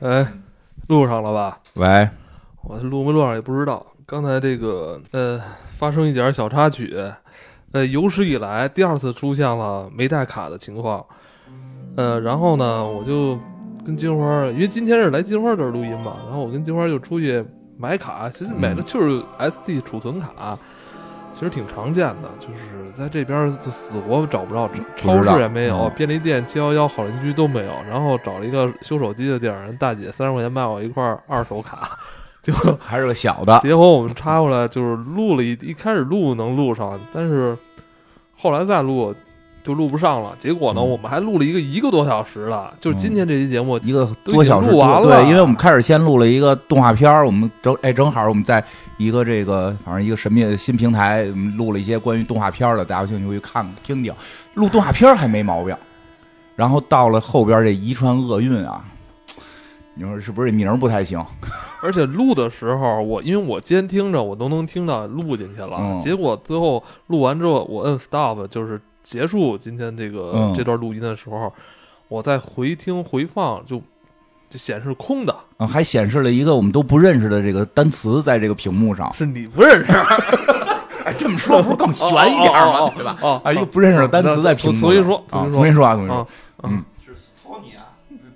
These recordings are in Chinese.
哎，录上了吧？喂，我录没录上也不知道。刚才这个呃，发生一点小插曲，呃，有史以来第二次出现了没带卡的情况。呃，然后呢，我就跟金花，因为今天是来金花这儿录音嘛，然后我跟金花就出去买卡，其实买的就是 SD 储存卡，其实挺常见的，就是在这边就死活找不着，超市也没有，嗯。便利店、七幺幺、好邻居都没有，然后找了一个修手机的地儿，人大姐三十块钱卖我一块二手卡，就还是个小的，结果我们插过来就是录了一一开始录能录上，但是后来再录就录不上了。结果呢，嗯我们还录了一个一个多小时了，就是今天这期节目，一个多小时录完了对，因为我们开始先录了一个动画片儿，我们正哎正好我们在一个这个反正一个神秘的新平台，我们录了一些关于动画片儿的，大家有兴趣可以看听听。录动画片儿还没毛病，然后到了后边这遗传厄运啊，你说是不是这名儿不太行？而且录的时候，我因为我监听着，我都能听到录进去了。嗯结果最后录完之后，我摁 stop，就是结束今天这个、嗯这段录音的时候，我在回听回放就就显示空的，啊，还显示了一个我们都不认识的这个单词在这个屏幕上。是你不认识。哎，这么说不是更悬一点吗？哦哦哦对吧？哦啊，一个不认识的单词在屏幕上。重新说啊，重新说重新说啊，重新说啊。嗯，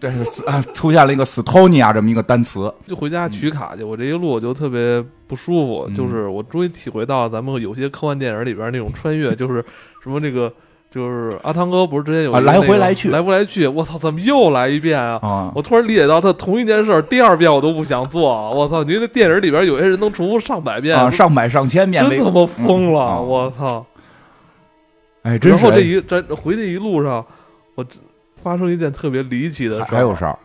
对，是啊，出现了一个 Stonia 这么一个单词。就回家取卡去。我这一路我就特别不舒服，嗯就是我终于体会到咱们有些科幻电影里边那种穿越，就是什么这个。就是阿汤哥不是之前有一个啊来回来去来回来去，我操，怎么又来一遍啊？啊，我突然理解到，他同一件事第二遍我都不想做。我操，你这电影里边有些人能重复上百遍，啊，上百上千遍真他妈疯了！我操！哎，真是然后这一这回去一路上，我发生一件特别离奇的事儿，还有事儿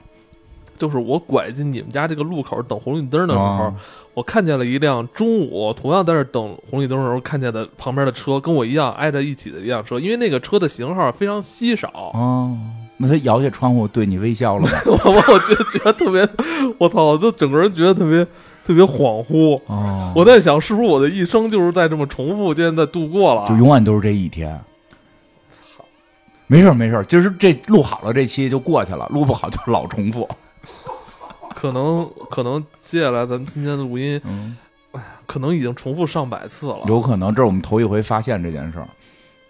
就是我拐进你们家这个路口等红绿灯的时候，啊我看见了一辆中午同样在这等红绿灯的时候看见的旁边的车，跟我一样挨着一起的一辆车，因为那个车的型号非常稀少，哦，那他摇下窗户对你微笑了吗？我我觉得觉得特别，我操，我就整个人觉得特别特别恍惚。哦，我在想，是不是我的一生就是在这么重复间在度过了？就永远都是这一天。操没事没事儿，就是这录好了这期就过去了，录不好就老重复。可能可能接下来咱们今天的录音，嗯，可能已经重复上百次了。有可能这是我们头一回发现这件事儿。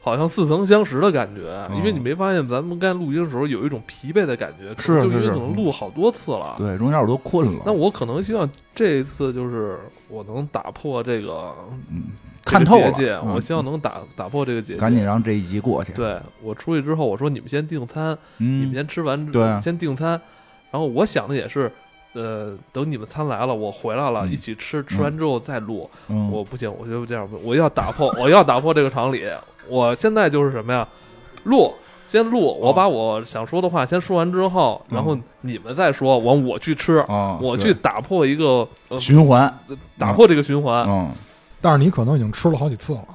好像似曾相识的感觉，嗯因为你没发现咱们刚才录音的时候有一种疲惫的感觉，是就因为是可能录好多次了。对，中间我都困了。那我可能希望这一次就是我能打破这个嗯，看透了我希望能打打破这个结界。赶紧让这一集过去。对我出去之后，我说你们先订餐，你们嗯，先吃完，对啊先订餐。然后我想的也是，呃，等你们餐来了，我回来了，嗯一起吃，吃完之后再录。嗯我不行，我觉得这样不，我要打破，我要打破这个常理。我现在就是什么呀，录，先录，我把我想说的话先说完之后，然后你们再说，完我去吃，啊，我去打破一个、呃、循环。打破这个循环，嗯，但是你可能已经吃了好几次了。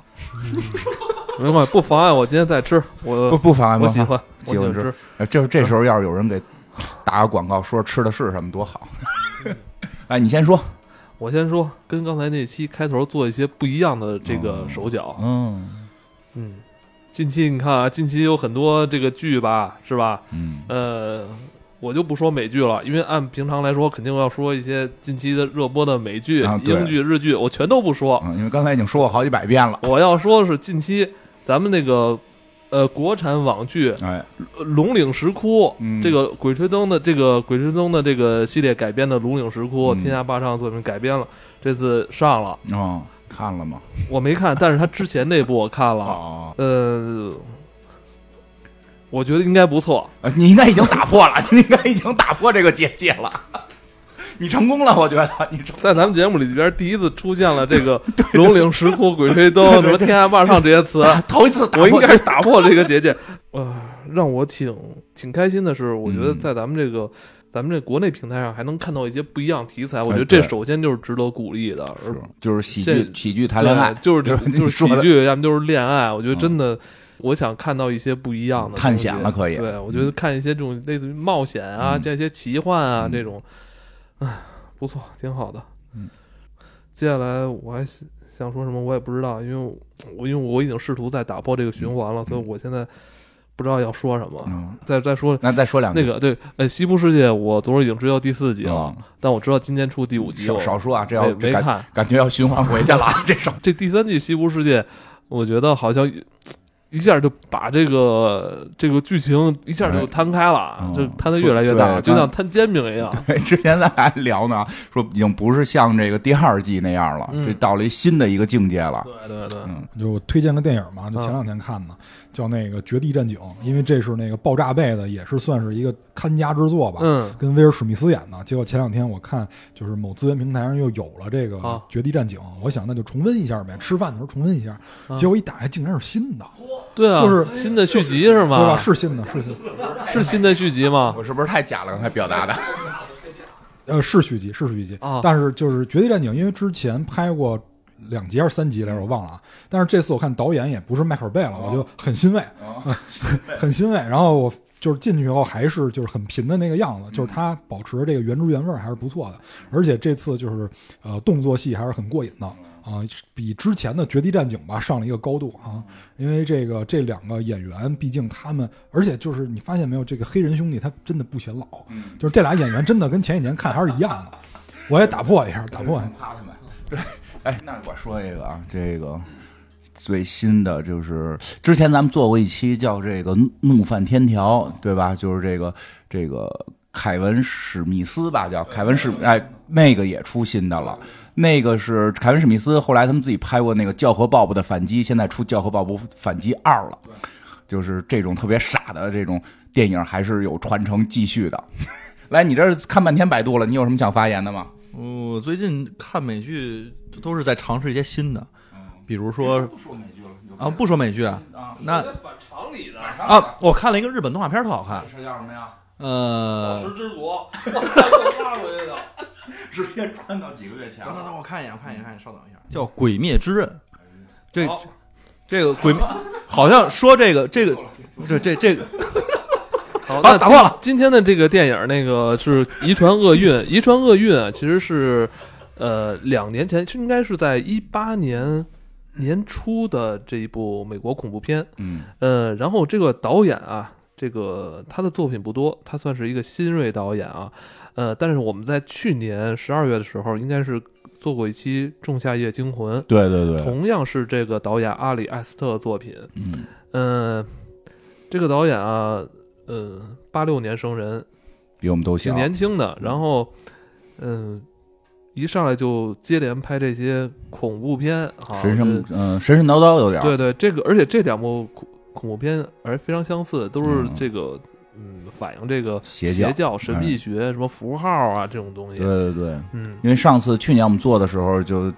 没关系？不妨碍我今天再吃，我不不妨碍吗？我喜欢，我喜欢吃这这时候要是有人给打个广告，说吃的是什么多好。哎，你先说。我先说，跟刚才那期开头做一些不一样的这个手脚。嗯嗯，近期你看啊，近期有很多这个剧吧，是吧？嗯呃，我就不说美剧了，因为按平常来说，肯定要说一些近期的热播的美剧、啊对英剧、日剧，我全都不说。嗯，因为刚才已经说过好几百遍了。我要说的是近期咱们那个呃国产网剧哎，《龙岭石窟》嗯这个《鬼吹灯》的这个《鬼吹灯》的这个系列改编的《龙岭石窟》嗯天下霸唱作品改编了，这次上了，哦，看了吗？我没看，但是他之前那部我看了，哦，呃，我觉得应该不错。呃你应该已经打破了，你应该已经打破这个结界了。你成功了，我觉得你成。在咱们节目里边，第一次出现了这个 “龙岭石窟”“鬼吹灯”什么“天下霸上”这些词，头一次我应该是打破这个结界。呃，让我挺挺开心的是，我觉得嗯。在咱们这个、咱们这国内平台上还能看到一些不一样题材，我觉哎得这首先就是值得鼓励的。而是就是喜现剧喜剧谈恋爱。对，就是就是喜剧，要么就是恋爱。我觉得嗯真的，我想看到一些不一样的探险了可以。对，我觉得看一些这种类似于冒险啊，嗯。加一些奇幻啊嗯。这种，唉，不错，挺好的。嗯，接下来我还想想说什么，我也不知道，因为我因为我已经试图在打破这个循环了，所以我现在不知道要说什么。嗯，再再说那再说两句那个对，呃，西部世界我昨儿已经追到第四集了，嗯但我知道今天出第五集，少少说啊，这要没没看。感觉要循环回去了 啊，这少这第三季西部世界，我觉得好像一下就把这个这个剧情一下就摊开了，嗯就摊的越来越大，就像摊煎饼一样。对之前咱还聊呢，说已经不是像这个第二季那样了，嗯这到了一新的一个境界了。对对对，嗯就我推荐个电影嘛，就前两天看的，叫那个《绝地战警》，因为这是那个爆炸贝的，也是算是一个看家之作吧。嗯，跟威尔史密斯演的，结果前两天我看就是某资源平台上又有了这个啊《绝地战警》，我想那就重温一下呗，吃饭的时候重温一下。啊结果一打开竟然是新的，对啊，就是新的续集是吗对吧？吗？是新的，是新的，是新的续集吗？我是不是太假了？刚才表达的，呃，是续集，是续集。啊但是就是《绝地战警》，因为之前拍过两集还是三集来着，我忘了啊。但是这次我看导演也不是迈克尔贝了，我就 很欣慰，很欣慰。然后我就是进去以后还是就是很贫的那个样子，就是他保持这个原汁原味还是不错的。而且这次就是呃动作戏还是很过瘾的啊，比之前的《绝地战警》吧上了一个高度啊。因为这个这两个演员，毕竟他们，而且就是你发现没有，这个黑人兄弟他真的不显老，就是这俩演员真的跟前几年看还是一样的。我也打破一下，打破一下。夸他们。对，哎，那我说一个啊，这个最新的就是之前咱们做过一期叫这个《怒犯天条》，对吧？就是这个这个凯文史密斯吧，叫凯文史，哎，那个也出新的了。那个是凯文史密斯，后来他们自己拍过那个《教和鲍勃的反击》，现在出《教和鲍勃反击二》了。就是这种特别傻的这种电影，还是有传承继续的。来，你这儿看半天百度了，你有什么想发言的吗？我最近看美剧都是在尝试一些新的，比如说不说美剧了啊，不说美剧啊，啊，那反常理的。啊，我看了一个日本动画片，特好看，是叫什么呀？呃，时之国，我操，拉回去的。直接穿到几个月前等等等，我看一眼，我看一眼，看一眼，稍等一下，叫《鬼灭之刃》，这这个鬼灭好像说这个这个 这这这个好，好那打破了今。天的这个电影，那个是《遗传厄运》，《遗传厄运》啊，其实是呃两年前，应该是在一八年年初的这一部美国恐怖片。嗯呃，然后这个导演啊，这个他的作品不多，他算是一个新锐导演啊。呃，但是我们在去年十二月的时候，应该是做过一期《仲夏夜惊魂》，对对对，同样是这个导演阿里艾斯特的作品。嗯嗯、这个导演啊，呃，八六年生人，比我们都小挺，年轻的。然后，嗯、一上来就接连拍这些恐怖片啊，神神这嗯神神叨叨有点，对对，这个而且这两部恐恐怖片而非常相似，都是嗯这个嗯反映这个邪教教、神秘学、什么符号啊这种东西。对对对，嗯，因为上次去年我们做的时候就。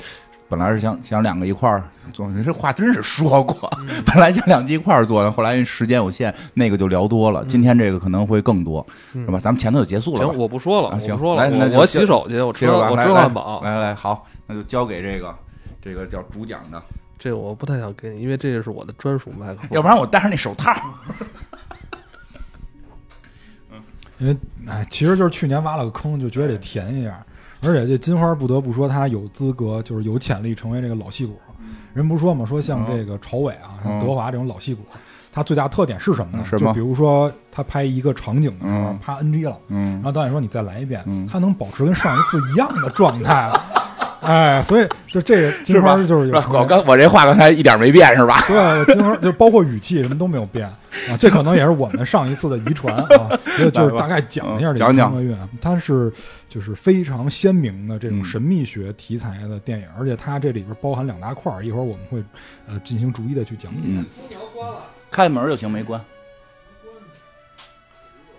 本来是想想两个一块儿做，这话真是说过。嗯 本来想两集一块儿做的，后来因为时间有限，那个就聊多了。嗯今天这个可能会更多，嗯是吧？咱们前头就结束了行，？我不说了，啊行我不说了，来我我洗手去，我吃我来来吃汉堡。来来，好，那就交给这个这个叫主讲的，这个我不太想给你，因为这个是我的专属麦克风。要不然我戴上那手套。因为哎，其实就是去年挖了个坑，就觉得得填一下。而且这金花不得不说，他有资格，就是有潜力成为这个老戏骨。人不说嘛，说像这个朝伟啊，像嗯德华这种老戏骨，他最大特点是什么呢？是就比如说他拍一个场景的时候嗯，啪 NG 了，嗯然后导演说你再来一遍嗯，他能保持跟上一次一样的状态。哎，所以就这个金花就是有我刚我这话刚才一点没变是吧？对，金花就包括语气什么都没有变啊，这可能也是我们上一次的遗传啊。就就是大概讲一下这个《讲讲三个月》，它是就是非常鲜明的这种嗯神秘学题材的电影，而且它这里边包含两大块儿，一会儿我们会呃进行逐一的去讲解。嗯，开门就行，没关。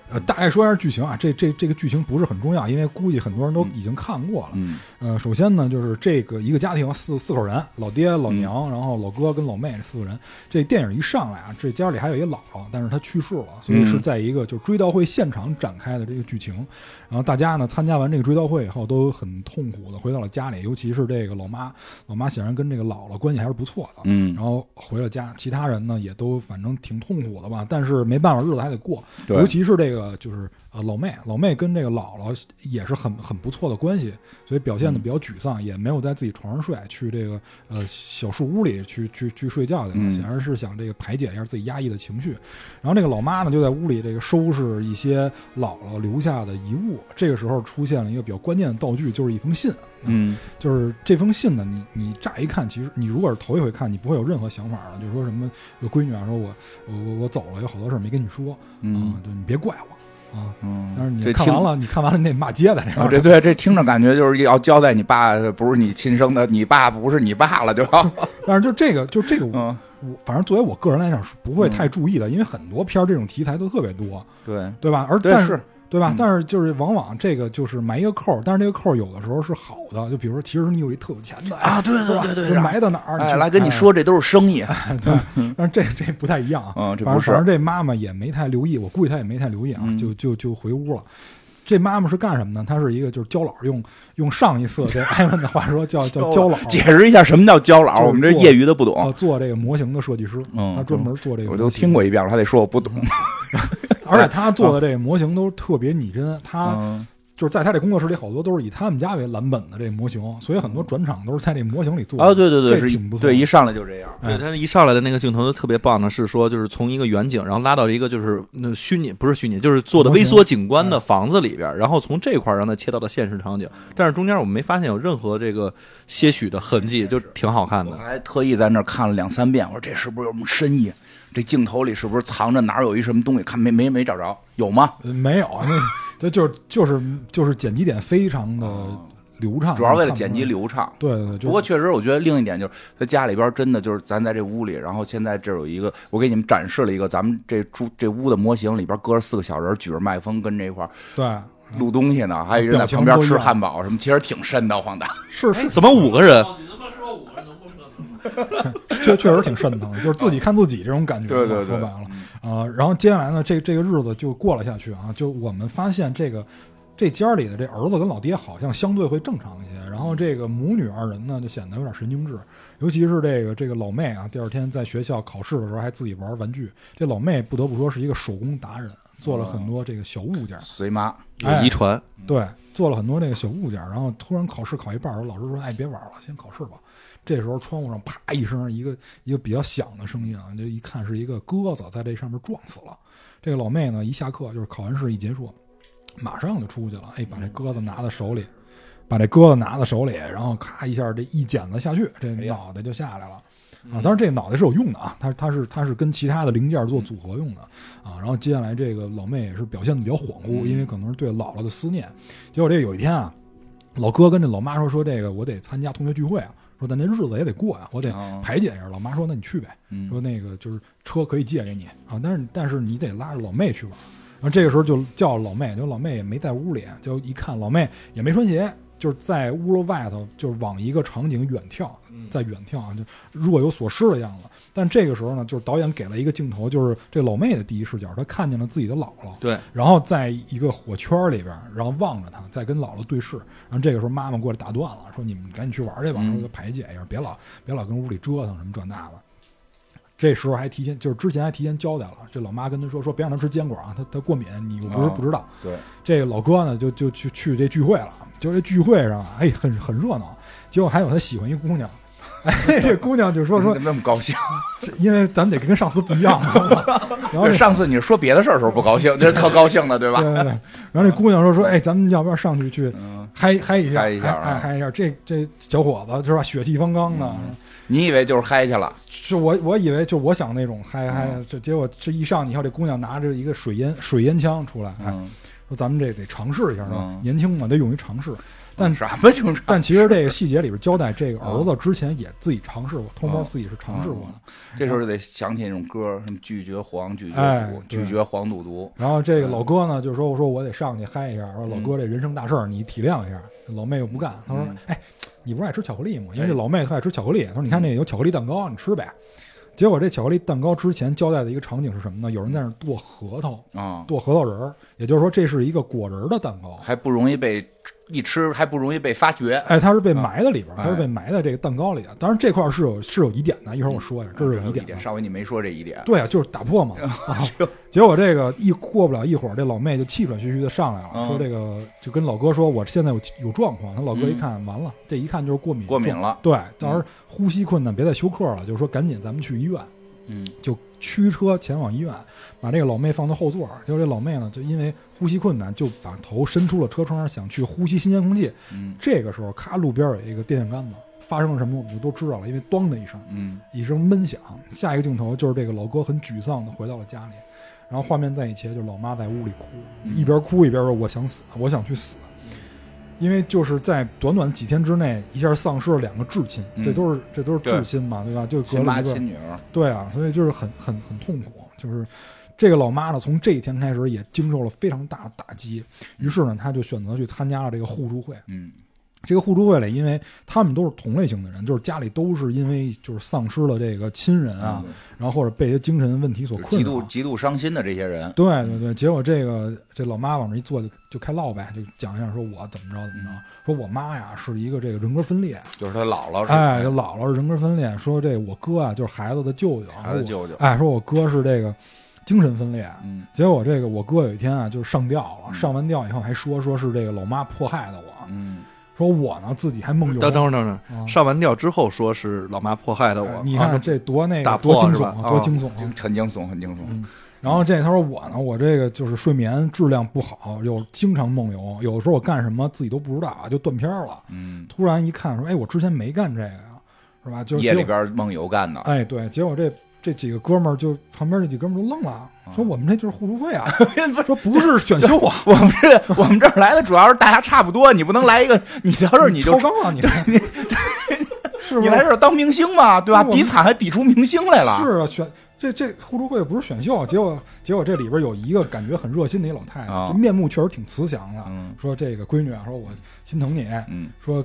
呃，大概说一下剧情啊，这这这个剧情不是很重要，因为估计很多人都已经看过了。嗯呃，首先呢，就是这个一个家庭四四口人，老爹、老娘，然后老哥跟老妹这四个人。这电影一上来啊，这家里还有一姥姥，但是她去世了，所以是在一个就是追悼会现场展开的这个剧情。然后大家呢参加完这个追悼会以后，都很痛苦的回到了家里，尤其是这个老妈，老妈显然跟这个姥姥关系还是不错的。嗯然后回了家，其他人呢也都反正挺痛苦的吧，但是没办法，日子还得过。对尤其是这个个就是呃老妹，老妹跟这个姥姥也是很很不错的关系，所以表现的比较沮丧，也没有在自己床上睡，去这个呃小树屋里去去去睡觉去了，嗯显然是想这个排解一下自己压抑的情绪。然后这个老妈呢就在屋里这个收拾一些姥姥留下的遗物，这个时候出现了一个比较关键的道具，就是一封信。嗯。就是这封信呢，你你乍一看，其实你如果是头一回看，你不会有任何想法的，就是说什么有闺女啊，说我我我我走了，有好多事儿没跟你说，嗯。啊，就你别怪我。啊。嗯，但是你看完了，你看完了，你得骂街的这。啊这对这听着感觉就是要交代你爸不是你亲生的，你爸不是你爸了，就要。但是就这个，就这个，我嗯。我反正作为我个人来讲是不会太注意的，因为很多片儿这种题材都特别多，对。对吧？而对但是对吧嗯？但是就是往往这个就是埋一个扣儿，但是这个扣儿有的时候是好的，就比如说其实你有一特有钱的啊对对对对就埋到哪儿，哎来跟你说这都是生意，对，但是这这不太一样啊。嗯这不是反正反正这妈妈也没太留意，我估计她也没太留意啊，嗯就就就回屋了。这妈妈是干什么呢？她是一个就是焦老，用用上一次这 艾文的话说叫叫焦老，解释一下什么叫焦老，我们这业余的不呃懂，做这个模型的设计师，嗯他专门做这个，我都听过。一遍了，他得说我不懂，而且他做的这个模型都特别拟真，他嗯就是在他这工作室里好多都是以他们家为蓝本的这模型，所以很多转场都是在这模型里做的。啊，对对对，是挺不错对，一上来就这样，哎对他一上来的那个镜头就特别棒的是说，就是从一个远景，然后拉到一个就是那虚拟不是虚拟，就是做的微缩景观的房子里边，然后从这块儿让它切到了现实场景，但是中间我们没发现有任何这个些许的痕迹，就挺好看的。我还特意在那儿看了两三遍，我说这是不是有什么深意？这镜头里是不是藏着哪儿有一什么东西？看没没没找着，有吗？呃没有，那这就是就是就是剪辑点非常的流畅，主要为了剪。辑流畅。对对对，不过确实，我觉得另一点就是，他家里边真的就是咱在这屋里，然后现在这有一个，我给你们展示了一个咱们这住这屋的模型，里边搁着四个小人，举着麦克风跟这一块儿对录东西呢，还有一人在旁边吃汉堡什么，其实挺瘆得慌的。是是，怎么五个人？你他妈说五个人能不瘆确确实挺瘆得慌的，就是自己看自己这种感觉。对对对说白了啊、然后接下来呢，这这个日子就过了下去啊，就我们发现这个这家里的这儿子跟老爹好像相对会正常一些，然后这个母女二人呢就显得有点神经质，尤其是这个这个老妹啊，第二天在学校考试的时候还自己玩玩具。这老妹不得不说是一个手工达人，做了很多这个小物件。随妈，遗传，对，做了很多这个小物件，然后突然考试考一半儿的时候，老师说：“哎，别玩了，先考试吧。”这时候窗户上啪一声，一个一个比较响的声音啊，就一看是一个鸽子在这上面撞死了。这个老妹呢，一下课就是考完试一结束，马上就出去了，哎，把这鸽子拿在手里，把这鸽子拿在手里，然后咔一下这一剪子下去，这脑袋就下来了。啊，当然这个脑袋是有用的啊，它它是它是跟其他的零件做组合用的啊。然后接下来这个老妹也是表现的比较恍惚，因为可能是对姥姥的思念。结果这有一天啊，老哥跟这老妈说说这个我得参加同学聚会啊，说咱这日子也得过呀、我得哦排解一下。老妈说那你去呗，嗯说那个就是车可以借给你啊，但是但是你得拉着老妹去玩。然后这个时候就叫老妹，就老妹也没在屋里，就一看老妹也没穿鞋，就是在屋子外头，就是往一个场景远眺，在远眺啊，就若有所失的样子。但这个时候呢，就是导演给了一个镜头，就是这老妹的第一视角，她看见了自己的姥姥，对，然后在一个火圈里边，然后望着她，再跟姥姥对视。然后这个时候妈妈过来打断了，说：“你们赶紧去玩去吧，嗯说排解一下，别老别老跟屋里折腾什么这那的。”这时候还提前，就是之前还提前交代了，这老妈跟他说说别让他吃坚果啊，他他过敏，你又不是哦不知道。对，这个老哥呢，就就去去这聚会了，就这聚会上啊，哎，很很热闹。结果还有他喜欢一姑娘，哎，这姑娘就说说怎，么那么高兴？因为咱们得跟上司不一样。然后上次你说别的事儿的时候不高兴，这是特高兴的，对吧？对对对，然后这姑娘说说，哎，咱们要不要上去去嗯，嗨嗨一下，嗨一下啊嗨嗨一下？这这小伙子是吧，血气方刚的。嗯你以为就是嗨去了？是我我以为就我想那种嗨嗨嗯，这结果这一上，你看这姑娘拿着一个水烟水烟枪出来，哎，嗯，说咱们这得尝试一下，是吧嗯？年轻嘛，得勇于尝试。但什么就是但其实这个细节里边交代，这个儿子之前也自己尝试过，偷摸嗯自己是尝试过的。这时候就得想起那种歌，什么拒绝黄，拒绝哎毒，对拒绝黄赌毒。然后这个老哥呢，就说：“我说我得上去嗨一下。”说老哥这人生大事儿，你体谅一下。老妹又不干，他说嗯：“哎，你不是爱吃巧克力吗？因为哎这老妹她爱吃巧克力。他说：你看那有巧克力蛋糕，你吃呗。”结果这巧克力蛋糕之前交代的一个场景是什么呢？有人在那儿剁核桃，啊，剁核桃仁儿，也就是说这是一个果仁儿的蛋糕。还不容易被一吃还不容易被发觉。哎，它是被埋在里边它是被埋在这个蛋糕里的。当然这块儿是有是有疑点的，一会儿我说一下，这是有疑点的。上回你没说这疑点，对啊，就是打破嘛。啊、结果这个一过不了一会儿，这老妹就气喘吁吁的上来了，嗯说这个就跟老哥说，我现在有有状况。他老哥一看，完了，这一看就是过敏，过敏了。对，到时候呼吸困难，别再休克了，就是说赶紧咱们去医院，嗯就驱车前往医院，把这个老妹放到后座。结果这老妹呢，就因为呼吸困难，就把头伸出了车窗，想去呼吸新鲜空气。嗯这个时候，咔，路边有一个电线杆子，发生了什么我们就都知道了，因为咣的一声。嗯一声闷响，下一个镜头就是这个老哥很沮丧的回到了家里，然后画面再一切，就是老妈在屋里哭，嗯一边哭一边说：“我想死，我想去死。”因为就是在短短几天之内，一下丧失了两个至亲，嗯这都是这都是至亲嘛，对吧？就隔了一个亲女儿，对啊，所以就是很很很痛苦。就是这个老妈呢，从这一天开始也经受了非常大的打击，于是呢，她就选择去参加了这个互助会。嗯这个互助会里，因为他们都是同类型的人，就是家里都是因为就是丧失了这个亲人啊，然后或者被一些精神问题所困扰极度。极度伤心的这些人，对对对，结果这个这老妈往这一坐就就开唠呗，就讲一下说我怎么着怎么着，说我妈呀是一个这个人格分裂，就是她姥姥是哎，就姥姥是人格分裂，说这我哥啊就是孩子的舅舅，孩子舅舅，哎，说我哥是这个精神分裂。嗯结果这个我哥有一天啊，就是上吊了，嗯上完吊以后还说说是这个老妈迫害的我，嗯说我呢自己还梦游。等等会儿等会儿，啊上完吊之后说是老妈迫害的我，你啊看这多那个多惊悚多惊悚啊！很惊悚，很惊悚。嗯然后这他说我呢，我这个就是睡眠质量不好，又经常梦游，有的时候我干什么自己都不知道啊，就断片了。嗯，突然一看说，哎，我之前没干这个呀，是吧？就夜里边梦游干的，哎，对，结果这这几个哥们儿就旁边这几哥们儿都愣了，说我们这就是互助会啊，说不是选秀啊，我们这我们这儿来的主要是大家差不多，你不能来一个，你到这儿你就超纲了，你你，是是？你来这儿当明星嘛，对吧？比惨还比出明星来了。是啊，选这这互助会不是选秀，结果结果这里边有一个感觉很热心的一老太太，啊面目确实挺慈祥的，嗯说这个闺女啊，说我心疼你，嗯，说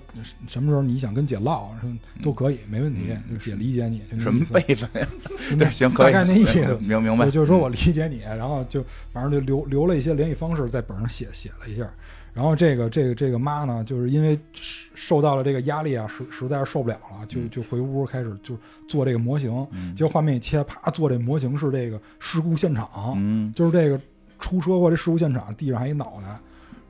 什么时候你想跟姐唠，说都可以，没问题，就姐理解你，什么辈分呀？行，可以，大概那意思。明明白。就就是说我理解你，然后就反正就留留了一些联系方式，在本上写写了一下。然后这个这个这个妈呢，就是因为受到了这个压力啊，实实在是受不了了，就就回屋开始就做这个模型。嗯结果画面一切，啪做这模型是这个事故现场，嗯，就是这个出车祸这事故现场，地上还一脑袋。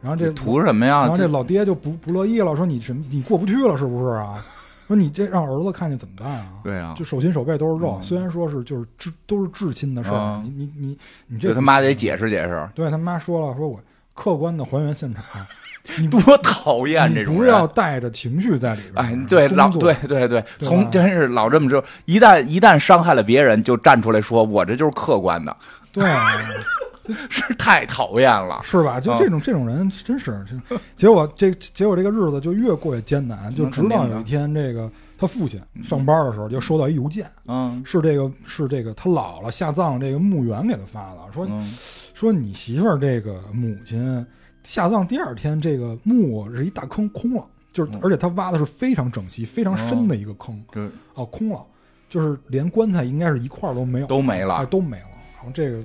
然后这图什么呀？然后这老爹就不不乐意了，说你什么你过不去了是不是啊？说你这让儿子看见怎么办啊？对啊，就手心手背都是肉，嗯虽然说是就是至都是至亲的事儿，啊你你你你这这他妈得解释解释，对他妈说了，说我客观的还原现场，你多讨厌这种不要带着情绪在里边。哎，对，老对对对，从真是老这么着，一旦一旦伤害了别人，就站出来说我这就是客观的，对，是太讨厌了。是吧？就啊这种这种人真是，结果这结果这个日子就越过越艰难，就直到有一天，这个他父亲上班的时候就收到一邮件，嗯。是这个是这个他姥姥下葬这个墓园给他发的，说嗯。说你媳妇儿这个母亲下葬第二天，这个墓是一大坑空了，就是嗯。而且他挖的是非常整齐、非常深的一个坑，这哦，空了，就是连棺材应该是一块都没有，都没了。哎，都没了。然后这个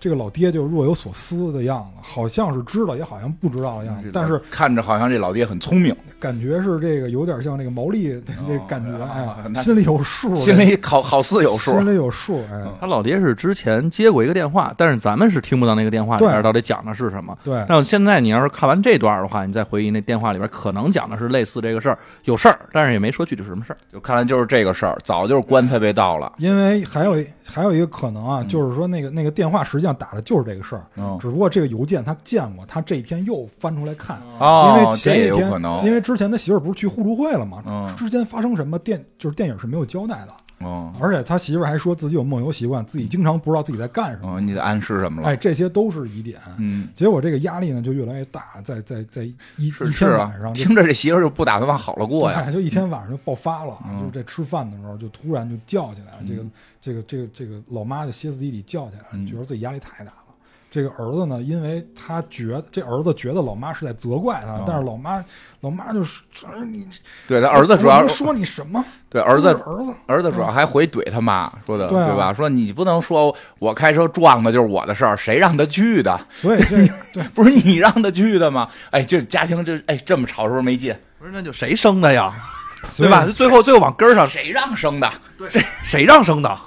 这个老爹就若有所思的样子，好像是知道，也好像不知道的样子，但是看着好像这老爹很聪明，感觉是这个有点像那个毛利的 这感觉，啊哎，那心里有数，心里好好似有数。心里有数，哎，嗯他老爹是之前接过一个电话，但是咱们是听不到那个电话里边到底讲的是什么。对，那现在你要是看完这段的话，你再回忆那电话里边可能讲的是类似这个事儿，有事儿，但是也没说具体是什么事儿。就看来就是这个事儿，早就是棺材被盗了。因为还有还有一个可能啊，嗯就是说那个那个电话实际上打的就是这个事儿，嗯只不过这个邮件他见过，他这一天又翻出来看，因哦为，前一天有可能。因为之前他媳妇儿不是去互助会了吗？嗯之间发生什么电就是电影是没有交代的，哦而且他媳妇儿还说自己有梦游习惯，自己经常不知道自己在干什么，嗯，你在暗示什么了？哎，这些都是疑点。嗯，结果这个压力呢就越来越大，在在在一是一天晚上，听着这媳妇儿就不打算往好了过呀。哎，就一天晚上就爆发了，嗯就是在吃饭的时候就突然就叫起来了，这个嗯这个这个这个老妈就歇斯底里叫起来觉得自己压力太大了。这个儿子呢，因为他觉得这儿子觉得老妈是在责怪他，哦但是老妈老妈就是说你对他儿子主要说你什么？对儿子儿子儿子主要还回怼他妈说的，对啊吧？说你不能说我开车撞的就是我的事儿，谁让他去的？所以对不是你让他去的吗？哎，这家庭这哎这么吵是不是没劲？不是那就谁生的呀？对吧？最后最后往根儿上，谁让生的？对谁让生的？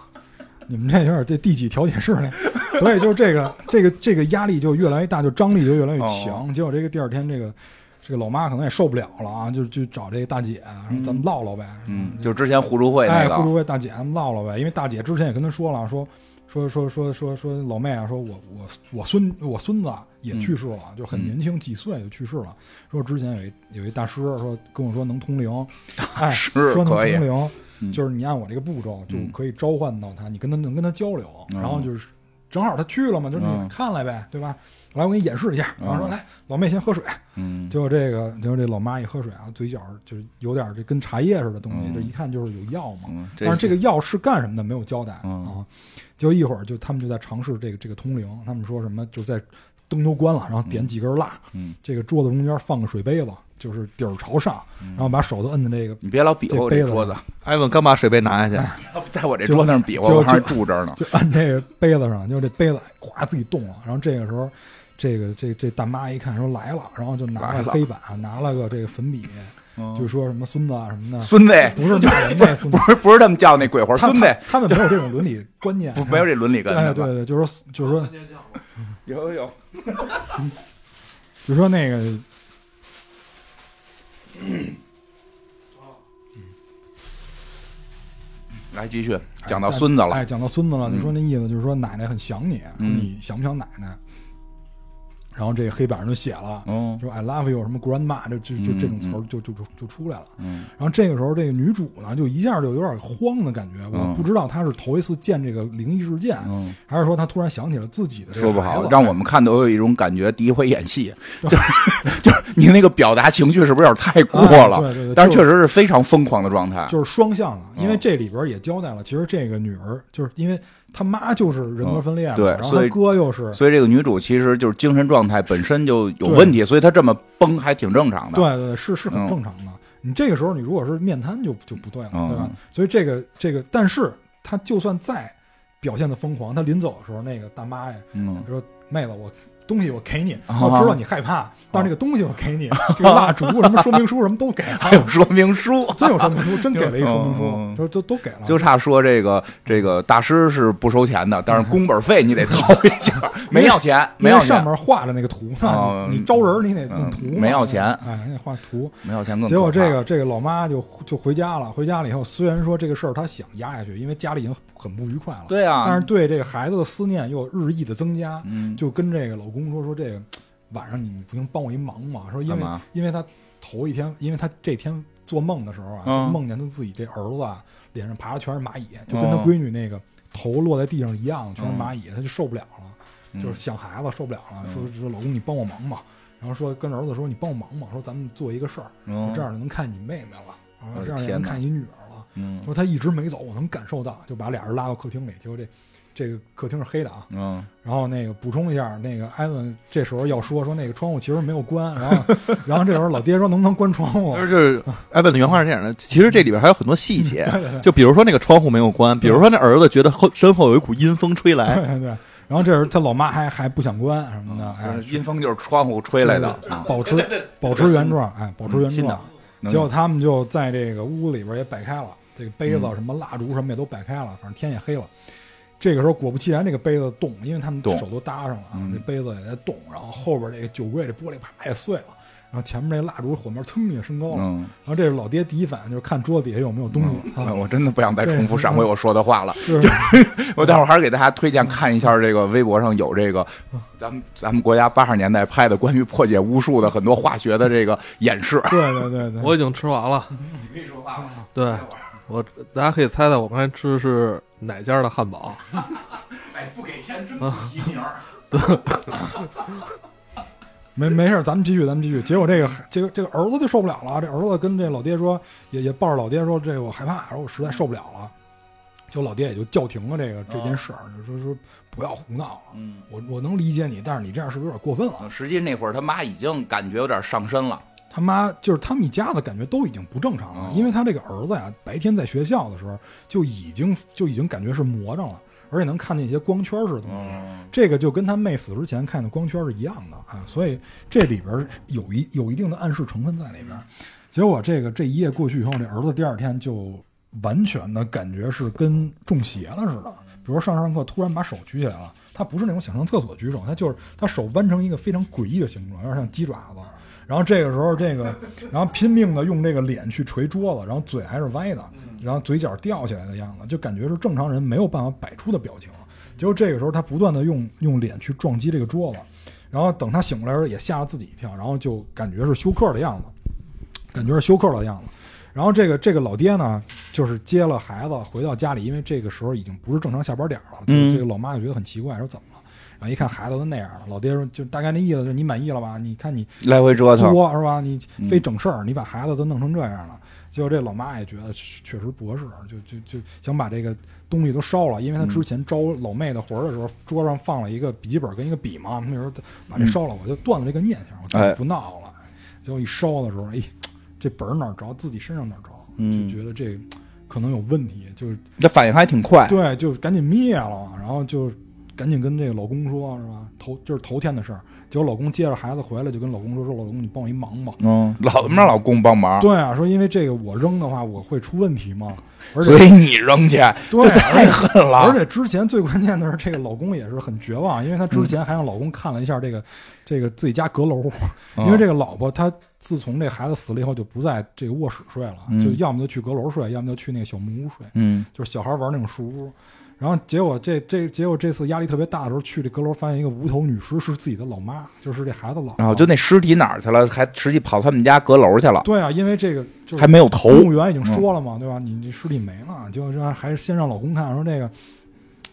你们这有点这第几调解室呢？所以就这个这个这个压力就越来越大，就张力就越来越强。结果这个第二天，这个这个老妈可能也受不了了啊，就就找这个大姐，说咱们唠唠呗。嗯，就之前互助会那哎，互助会大姐，咱们唠唠呗。因为大姐之前也跟他说了，说说说说说说老妹啊，说我我我孙我孙子啊也去世了，就很年轻，几岁就去世了。说之前有一有一大师说跟我说能通灵，哎，是说能通灵。嗯。就是你按我这个步骤就嗯。可以召唤到他，你跟他能跟他交流，嗯。然后就是正好他去了嘛，就是嗯。你看来呗，对吧？来，我给你演示一下，然后说嗯来，老妹先喝水，嗯，结果这个结果这老妈一喝水啊，嘴角就是有点这跟茶叶似的东西，嗯。这一看就是有药嘛。嗯，但是这个药是干什么的没有交代嗯啊。结果一会儿就他们就在尝试这个这个通灵，他们说什么就在灯都关了，然后点几根蜡，嗯，这个桌子中间放个水杯子，就是底儿朝上，然后把手都摁在那个你别老比划我这桌子，艾文刚把水杯拿下去，在我这桌子上比划，就我还住这儿呢。就按这个杯子上，就这杯子咵自己动了。然后这个时候，这个这这大妈一看说来了，然后就拿来了了黑板，拿了个这个粉笔，就说什么孙子啊什么的，孙子，不是骂人家，不是不是这么叫那鬼魂，孙子他他们没有这种伦理观念，不没有这伦理根哎，对对，就是说就是说有有，就是说那个。来继续讲到孙子了。哎，，讲到孙子了，嗯你说那意思就是说奶奶很想你，嗯。你想不想奶奶？然后这个黑板上就写了，嗯说 I love you 什么 grandma，就就这嗯这种词儿就就就就出来了。嗯然后这个时候，这个女主呢，就一下就有点慌的感觉。我嗯不知道她是头一次见这个灵异事件，嗯，还是说她突然想起了自己的这个说不好，让我们看都有一种感觉，第一回演戏，就是就是你那个表达情绪是不是有点太过了？哎对对对，但是确实实是非常疯狂的状态。就是双向的，因为嗯这里边也交代了，其实这个女儿就是因为她妈就是人格分裂对然后他哥又是。所以这个女主其实就是精神状态本身就有问题，所以她这么崩还挺正常的。对对对，是是很嗯正常的。你这个时候你如果是面瘫就就不对了，嗯对吧？所以这个这个，但是他就算再表现的疯狂，他临走的时候，那个大妈呀嗯，说：“妹子，我东西我给你，啊。我知道你害怕，但是那个东西我给你，这个蜡烛什么说明书什么都给了，还有说明书，真有说明书，真给了一说明书，就都都给了。就差说这个这个大师是不收钱的，但是工本费你得掏一下，没要钱，没要钱，上面画着那个图呢，哦你你招人你得弄嗯图，没要钱。哎，你得画图。没要钱更。结果这个这个老妈就就回家了，回家了以后，虽然说这个事儿她想压下去，因为家里已经很不愉快了，对啊，但是对这个孩子的思念又日益的增加，嗯，就跟这个老公说说这个晚上你不行帮我一忙嘛，说因为因为他头一天，因为他这天做梦的时候啊，梦见他自己这儿子啊脸上爬的全是蚂蚁，就跟他哦闺女那个头落在地上一样，全是蚂蚁，他就受不了了，嗯就是想孩子受不了了，嗯说说老公你帮我忙吧，然后说跟儿子说你帮我忙吧，说咱们做一个事儿，嗯这样就能看你妹妹了，然后这样也能看你女儿了。嗯说他一直没走，我能感受到，就把俩人拉到客厅里，结果这这个客厅是黑的啊。嗯然后那个补充一下，那个艾文这时候要说说那个窗户其实没有关，然后 然后这时候老爹说能不能关窗户？而就是艾文的原话是这样的，其实这里边还有很多细节，就比如说那个窗户没有关，比如说那儿子觉得后身后有一股阴风吹来，对对。然后这时候他老妈还还不想关什么的，哎嗯，阴风就是窗户吹来的，嗯保持保持原状，哎，保持原状。结果他们就在这个屋里边也摆开了，这个杯子、嗯什么蜡烛什么也都摆开了，反正天也黑了。这个时候果不其然，这个杯子动，因为他们动手都搭上了，啊，嗯这杯子也在动，然后后边这个酒柜这玻璃啪也碎了，然后前面那蜡烛火面噌也升高了，嗯，然后这是老爹第一反应就是看桌子底下有没有东西、啊，哎我真的不想再重复上回我说的话了。是 我待会儿还是给大家推荐看一下这个微博上有这个咱们咱们国家八十年代拍的关于破解巫术的很多化学的这个演示。对对对对，我已经吃完了。你可以说话吗？对我，大家可以猜猜我刚才吃的是哪家的汉堡？哎，不给钱真不提名儿。没没事，咱们继续，咱们继续。结果这个这个这个儿子就受不了了，这儿子跟这老爹说，也也抱着老爹说，这个我害怕，然后我实在受不了了。就老爹也就叫停了这个这件事儿，就说说不要胡闹了。嗯，我我能理解你，但是你这样是不是有点过分了？实际那会儿他妈已经感觉有点上身了。他妈就是他们一家子感觉都已经不正常了，哦因为他这个儿子呀，白天在学校的时候就已经就已经感觉是魔怔了，而且能看见一些光圈似的东西。嗯这个就跟他妹死之前看的光圈是一样的啊，所以这里边有一有一定的暗示成分在里边。结果这个这一夜过去以后，这儿子第二天就完全的感觉是跟中邪了似的。比如说上上课突然把手举起来了，他不是那种想上厕所举手，他就是他手弯成一个非常诡异的形状，有点像鸡爪子。然后这个时候，这个 然后拼命的用这个脸去捶桌子，然后嘴还是歪的，然后嘴角吊起来的样子，就感觉是正常人没有办法摆出的表情。结果这个时候，他不断的用用脸去撞击这个桌子，然后等他醒过来的时候，也吓了自己一跳，然后就感觉是休克的样子，感觉是休克的样子。然后这个这个老爹呢，就是接了孩子回到家里，因为这个时候已经不是正常下班点了，就是嗯这个老妈就觉得很奇怪，说怎么了？然后一看孩子都那样了，老爹说就大概那意思，就是你满意了吧？你看你来回折腾。多是吧？你嗯非整事儿，你把孩子都弄成这样了。结果这老妈也觉得确确实不合适，就就就想把这个东西都烧了，因为他之前招老妹的魂儿的时候，桌上放了一个笔记本跟一个笔嘛，那时候把这烧了，我就断了这个念想，我再也不闹了。结果一烧的时候，哎，这本儿哪着，自己身上哪着，嗯就觉得这可能有问题，就是这反应还挺快。对，就赶紧灭了，然后就赶紧跟这个老公说，是吧？头就是头天的事儿。结果老公接着孩子回来，就跟老公说：“说老公，你帮我一忙吧。嗯，老让老公帮忙，对啊，说因为这个我扔的话，我会出问题嘛。而且 所以你扔去，对这太狠了。而且之前最关键的是，这个老公也是很绝望，因为他之前还让老公看了一下这个、这个自己家阁楼，嗯因为这个老婆她自从这孩子死了以后，就不在这个卧室睡了，嗯就要么就去阁楼睡，要么就去那个小木屋睡。嗯就是小孩玩那种树屋。然后结果这这结果这次压力特别大的时候，去这阁楼发现一个无头女尸是自己的老妈，就是这孩子老。然后就那尸体哪儿去了？还实际跑他们家阁楼去了，对啊，因为这个就是还没有头。公务员已经说了嘛，对吧？你这尸体没了，结果这还是先让老公看，说这个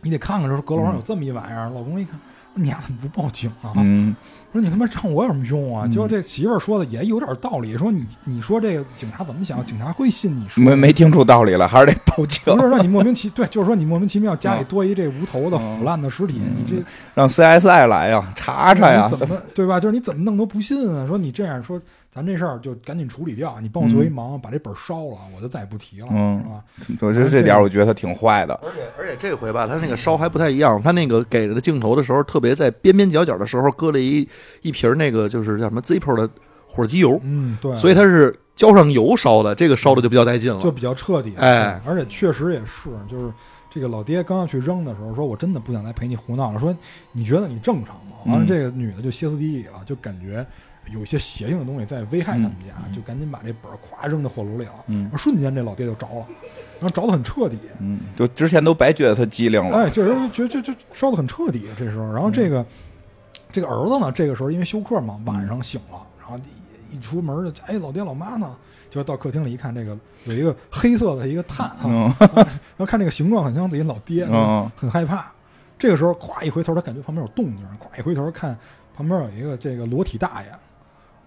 你得看看，说阁楼上有这么一玩意儿。老公一看，说你丫怎么不报警啊？嗯，说你他妈让我有什么用啊？嗯结果这媳妇儿说的也有点道理，说你你说这个警察怎么想？警察会信你说没没听出道理来，还是得报警，不是让你莫名其对，就是说你莫名其妙家里嗯多一这无头的腐烂的尸体，嗯你这让 CSI 来呀，查查呀你。怎么对吧？就是你怎么弄都不信啊？说你这样说，咱这事儿就赶紧处理掉，你帮我做一忙，把这本儿烧了，我就再也不提了，嗯是吧？我觉得这点儿我觉得他挺坏的。而且而且这回吧，他那个烧还不太一样，他那个给的镜头的时候，特别在边边角角的时候搁了一一瓶那个就是叫什么 Zippo 的火机油，嗯，对，所以它是浇上油烧的，这个烧的就比较带劲了。就比较彻底。哎而且确实也是，就是这个老爹刚要去扔的时候，说我真的不想再陪你胡闹了，说你觉得你正常吗？完了，嗯这个女的就歇斯底里了，就感觉有一些邪性的东西在危害他们家，嗯就赶紧把这本儿咵扔到火炉里了。嗯瞬间这老爹就着了，然后着的很彻底。嗯，就之前都白觉得他机灵了。哎，这人觉觉就烧的很彻底。这时候，然后这个、这个儿子呢，这个时候因为休克嘛，晚上醒了，然后一一出门就哎，老爹老妈呢？就到客厅里一看，这个有一个黑色的一个炭啊，嗯然后看这个形状很像自己老爹，嗯很害怕。这个时候，咵一回头，他感觉旁边有动静，咵一回头看旁边有一个这个裸体大爷，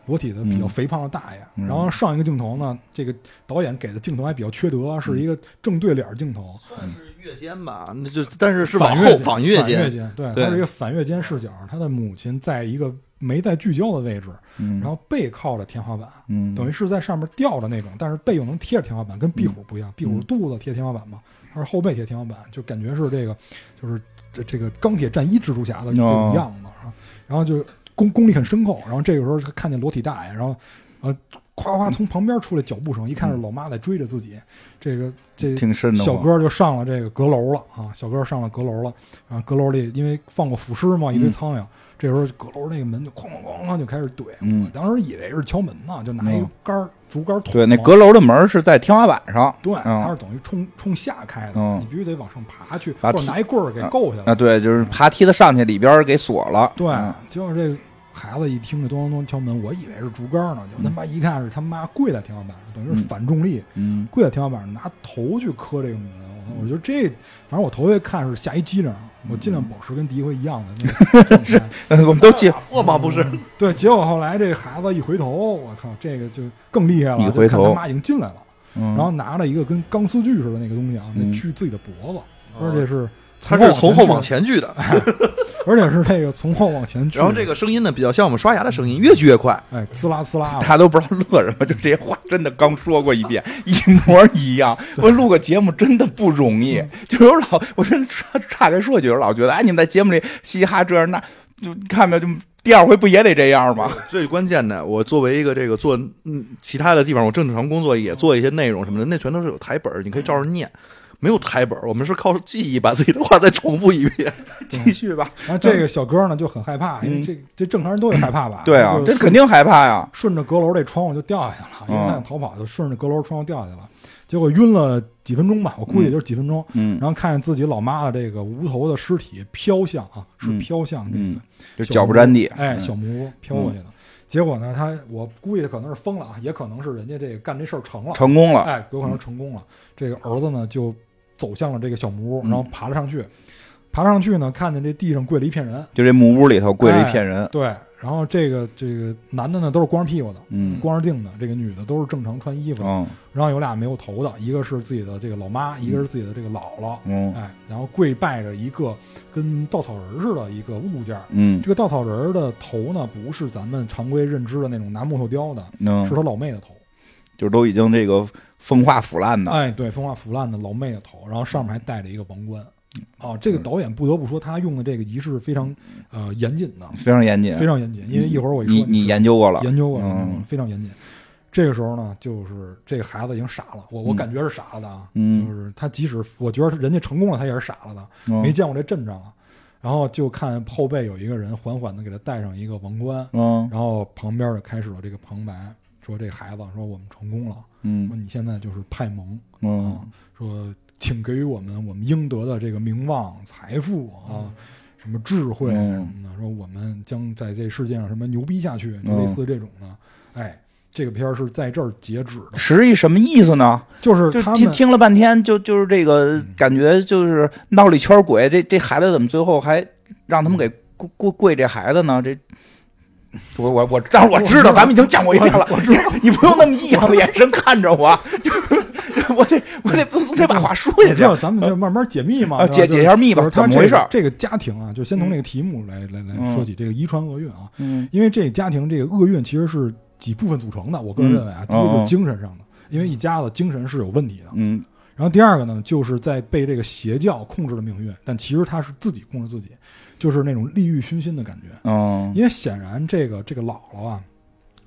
裸体的比较嗯。肥胖的大爷。嗯。然后上一个镜头呢，这个导演给的镜头还比较缺德，是一个正对脸镜头，算是月间吧，那就但是是往后反月间反月间，对，对它是一个反月间视角。他的母亲在一个没在聚焦的位置，嗯，然后背靠着天花板，嗯，等于是在上面吊着那种，但是背又能贴着天花板，跟壁虎不一样，壁虎肚子贴天花板嘛，它是后背贴天花板，就感觉是这个，就是这这个钢铁战衣蜘蛛侠的这种样子啊，然后就功功力很深厚，然后这个时候他看见裸体大爷，然后呃。夸夸从旁边出来脚步声，一看是老妈在追着自己，这个这挺深的小哥就上了这个阁楼了啊，小哥上了阁楼了，啊，阁楼里因为放过腐尸嘛，一堆苍蝇，这时候阁楼那个门就哐哐哐哐就开始怼，嗯我当时以为是敲门呢，就拿一个杆儿竹竿捅，对，那阁楼的门是在天花板上。对，嗯它是等于冲冲下开的，嗯你必须得往上爬去，或者拿一棍儿给够下来。啊，对，就是爬梯子上去，里边给锁了。对嗯，结果这个孩子一听这咚咚咚敲门，我以为是竹竿呢，就他妈一看是他妈跪在天花板上，等于是反重力，嗯，跪在天花板上，拿头去磕这个门。我我觉得这，反正我头一回看是吓一激灵，我尽量保持跟第一回一样的那个状态。呃我们都记破吗？不是，对，结果后来这孩子一回头，我靠，这个就更厉害了。一回头他妈已经进来了，嗯，然后拿了一个跟钢丝锯似的那个东西啊，那嗯锯自己的脖子，而且是他是从后往往前锯的，而且是这个从后往前锯，然后这个声音呢比较像我们刷牙的声音，越锯越快。哎呲啦呲啦大家都不知道乐什么，就这些话真的刚说过一遍，一模一样。我录个节目真的不容易，就是有老，我真岔岔开说一句，有老觉得，哎，你们在节目里嘻哈这样那，就你看没有，就第二回不也得这样吗？最关键的，我作为一个这个做嗯其他的地方，我正常工作也做一些内容什么的，那全都是有台本，你可以照着念。没有台本儿，我们是靠记忆把自己的话再重复一遍。继续吧。然后这个小哥呢就很害怕，因为这这正常人都会害怕吧？嗯对啊，这肯定害怕呀。顺着阁楼这窗户就掉下去了，因为想逃跑，就顺着阁楼窗户掉下去了。结果晕了几分钟吧，我估计也就是几分钟。嗯然后看见自己老妈的这个无头的尸体飘向啊，是嗯飘向这个嗯，就脚不沾地。哎，嗯小木屋飘过去了。结果呢，他我估计可能是疯了啊，也可能是人家这个干这事儿成了，成功了。哎，有可能成功了。这个儿子呢就走向了这个小木屋，嗯。然后爬了上去，爬上去呢，看见这地上跪了一片人，就这木屋里头跪了一片人。对，然后这个这个男的呢都是光着屁股的，嗯。光着腚的，这个女的都是正常穿衣服的，嗯。然后有俩没有头的，一个是自己的这个老妈，一个是自己的这个姥姥，嗯。哎，然后跪拜着一个跟稻草人似的一个物件儿。嗯。这个稻草人的头呢，不是咱们常规认知的那种拿木头雕的，是嗯，他老妹的头。就是都已经这个风化腐烂的。哎，对，风化腐烂的老妹的头，然后上面还戴着一个王冠。哦，这个导演不得不说，他用的这个仪式非常呃严谨的，非常严谨。非常严谨。因为一会儿我一说你你研究过了？研究过了，嗯非常严谨。这个时候呢，就是这个孩子已经傻了，我我嗯感觉是傻了的啊，嗯就是他即使我觉得人家成功了，他也是傻了的，嗯没见过这阵仗啊。然后就看后背有一个人缓缓的给他戴上一个王冠，嗯然后旁边就开始了这个旁白，说这孩子说我们成功了，嗯说嗯你现在就是派蒙嗯啊，说请给予我们我们应得的这个名望、财富啊，什么智慧嗯什么的，说我们将在这世界上什么牛逼下去，类似这种的。哎，这个片儿是在这儿截止的，实际什么意思呢？就是他们听听了半天，就就是这个感觉，就是闹了一圈鬼。这这孩子怎么最后还让他们给跪跪跪这孩子呢？这我我我，但是我知道，咱们已经见过一遍了。我知道，你不用那么异样的眼神看着我，就是我得我得总得把话说下去。我知道，咱们就慢慢解密嘛，啊解解一下密吧怎么回事这个这个家庭啊，就先从这个题目来来来嗯说起，这个遗传厄运啊，嗯因为这个家庭这个厄运其实是几部分组成的。我个人认为啊，第一个精神上的，因为一家子精神是有问题的。嗯然后第二个呢，就是在被这个邪教控制的命运，但其实他是自己控制自己，就是那种利欲熏心的感觉。嗯因为显然这个这个姥姥啊，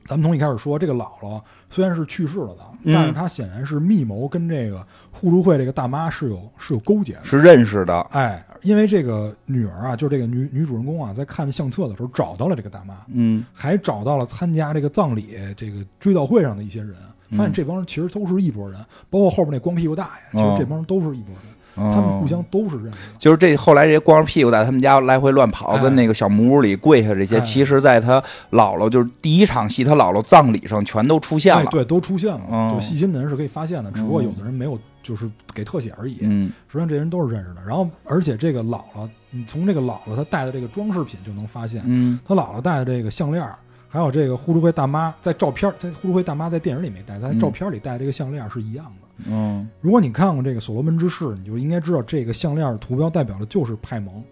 咱们从一开始说，这个姥姥虽然是去世了的，嗯但是她显然是密谋跟这个互助会这个大妈是有是有勾结的。是认识的。哎，因为这个女儿啊，就是这个女女主人公啊，在看相册的时候找到了这个大妈，嗯还找到了参加这个葬礼这个追悼会上的一些人，嗯发现这帮人其实都是一拨人，包括后边那光屁股大爷，其实这帮人都是一拨人，他们互相都是认识的。就是这后来这些光着屁股在他们家来回乱跑，哎跟那个小木屋里跪下这些，哎其实在他姥姥就是第一场戏，他姥姥葬礼上全都出现了。，哎对，都出现了，哦就细心的人是可以发现的，只不过有的人没有，就是给特写而已。嗯实际上这些人都是认识的。然后，而且这个姥姥，你从这个姥姥她戴的这个装饰品就能发现，嗯她姥姥戴的这个项链儿，还有这个互助会大妈在照片，在互助会大妈在电影里没戴，在嗯照片里戴这个项链儿是一样的。嗯如果你看过这个《所罗门之誓》，你就应该知道这个项链儿图标代表的就是派蒙。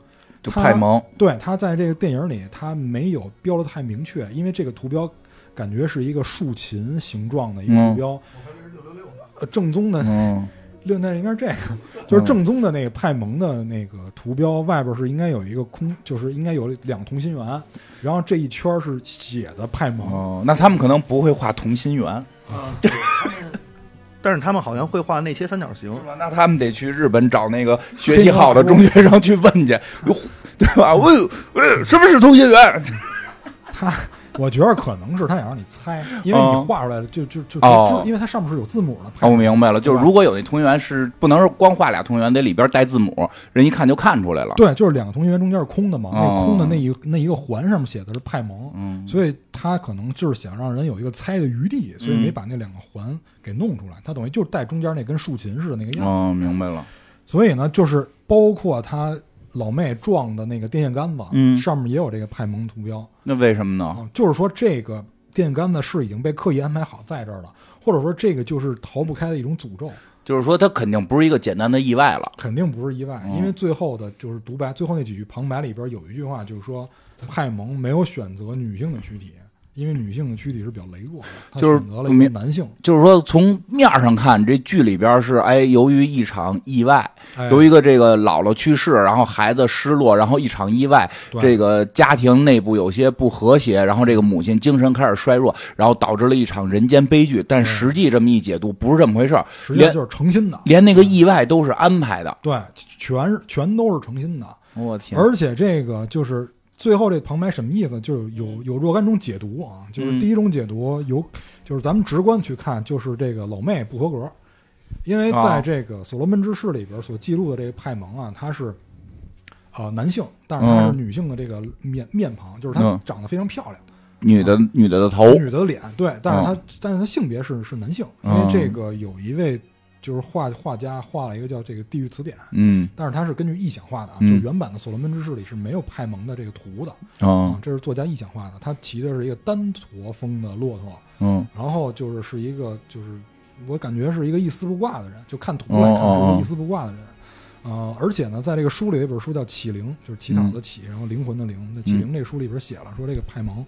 就派蒙。对，他在这个电影里他没有标的太明确，因为这个图标感觉是一个竖琴形状的一个图标。呃，正宗的嗯六那应该是这个，就是正宗的那个派蒙的那个图标外边是应该有一个空，就是应该有两个同心圆，然后这一圈是写的派蒙。哦，那他们可能不会画同心圆，但是他们好像会画内切三角形是，吧？那他们得去日本找那个学习好的中学生去问去，对吧？问问什么是同心圆？他，我觉得可能是他想让你猜，因为你哦画出来的就就就哦，因为它上面是有字母的。我明白了，就是如果有那同心圆是不能是光画俩同心圆，得里边带字母，人一看就看出来了。，对，就是两个同心圆中间是空的嘛，哦那空的那一那一个环上面写的是派蒙，嗯所以他可能就是想让人有一个猜的余地，所以没把那两个环给弄出来。他等于就是带中间那根竖琴似的那个样。哦，明白了。所以呢，就是包括他老妹撞的那个电线杆子，嗯上面也有这个派蒙图标那为什么呢？啊，就是说这个电线杆子是已经被刻意安排好在这儿了，或者说这个就是逃不开的一种诅咒，就是说，它肯定不是一个简单的意外了。肯定不是意外，嗯因为最后的就是独白，最后那几句旁白里边有一句话就是说，派蒙没有选择女性的躯体，因为女性的躯体是比较羸弱的，就是选择了一男性，就是说，从面上看，这剧里边是哎，由于一场意外，哎由于一个这个姥姥去世，然后孩子失落，然后一场意外，这个家庭内部有些不和谐，然后这个母亲精神开始衰弱，然后导致了一场人间悲剧。但实际这么一解读，不是这么回事儿，连实际就是成心的，连那个意外都是安排的。对，全全都是成心的，我天，而且这个就是最后这旁白什么意思？就是有有若干种解读啊，就是嗯。第一种解读有，就是咱们直观去看，就是这个老妹不合格，因为啊。在这个所罗门之誓里边所记录的这个派蒙啊，他是呃男性，但是他是嗯女性的这个面面庞，就是她嗯。长得非常漂亮，女的女的的头，女的脸对，但是她、嗯。但是她性别是是男性，因嗯为这个有一位就是画画家画了一个叫这个地狱词典。嗯但是它是根据臆想画的啊，嗯就原版的《所罗门之誓》里是没有派蒙的这个图的嗯啊，这是作家臆想画的。他骑的是一个单驼峰的骆驼，嗯然后就是是一个就是我感觉是一个一丝不挂的人，就看图哦来看是一丝不挂的人。呃，而且呢，在这个书里有一本书叫《启灵》，就是乞讨嗯的乞，然后灵魂的灵。在《启灵》这书里边写了，说这个派蒙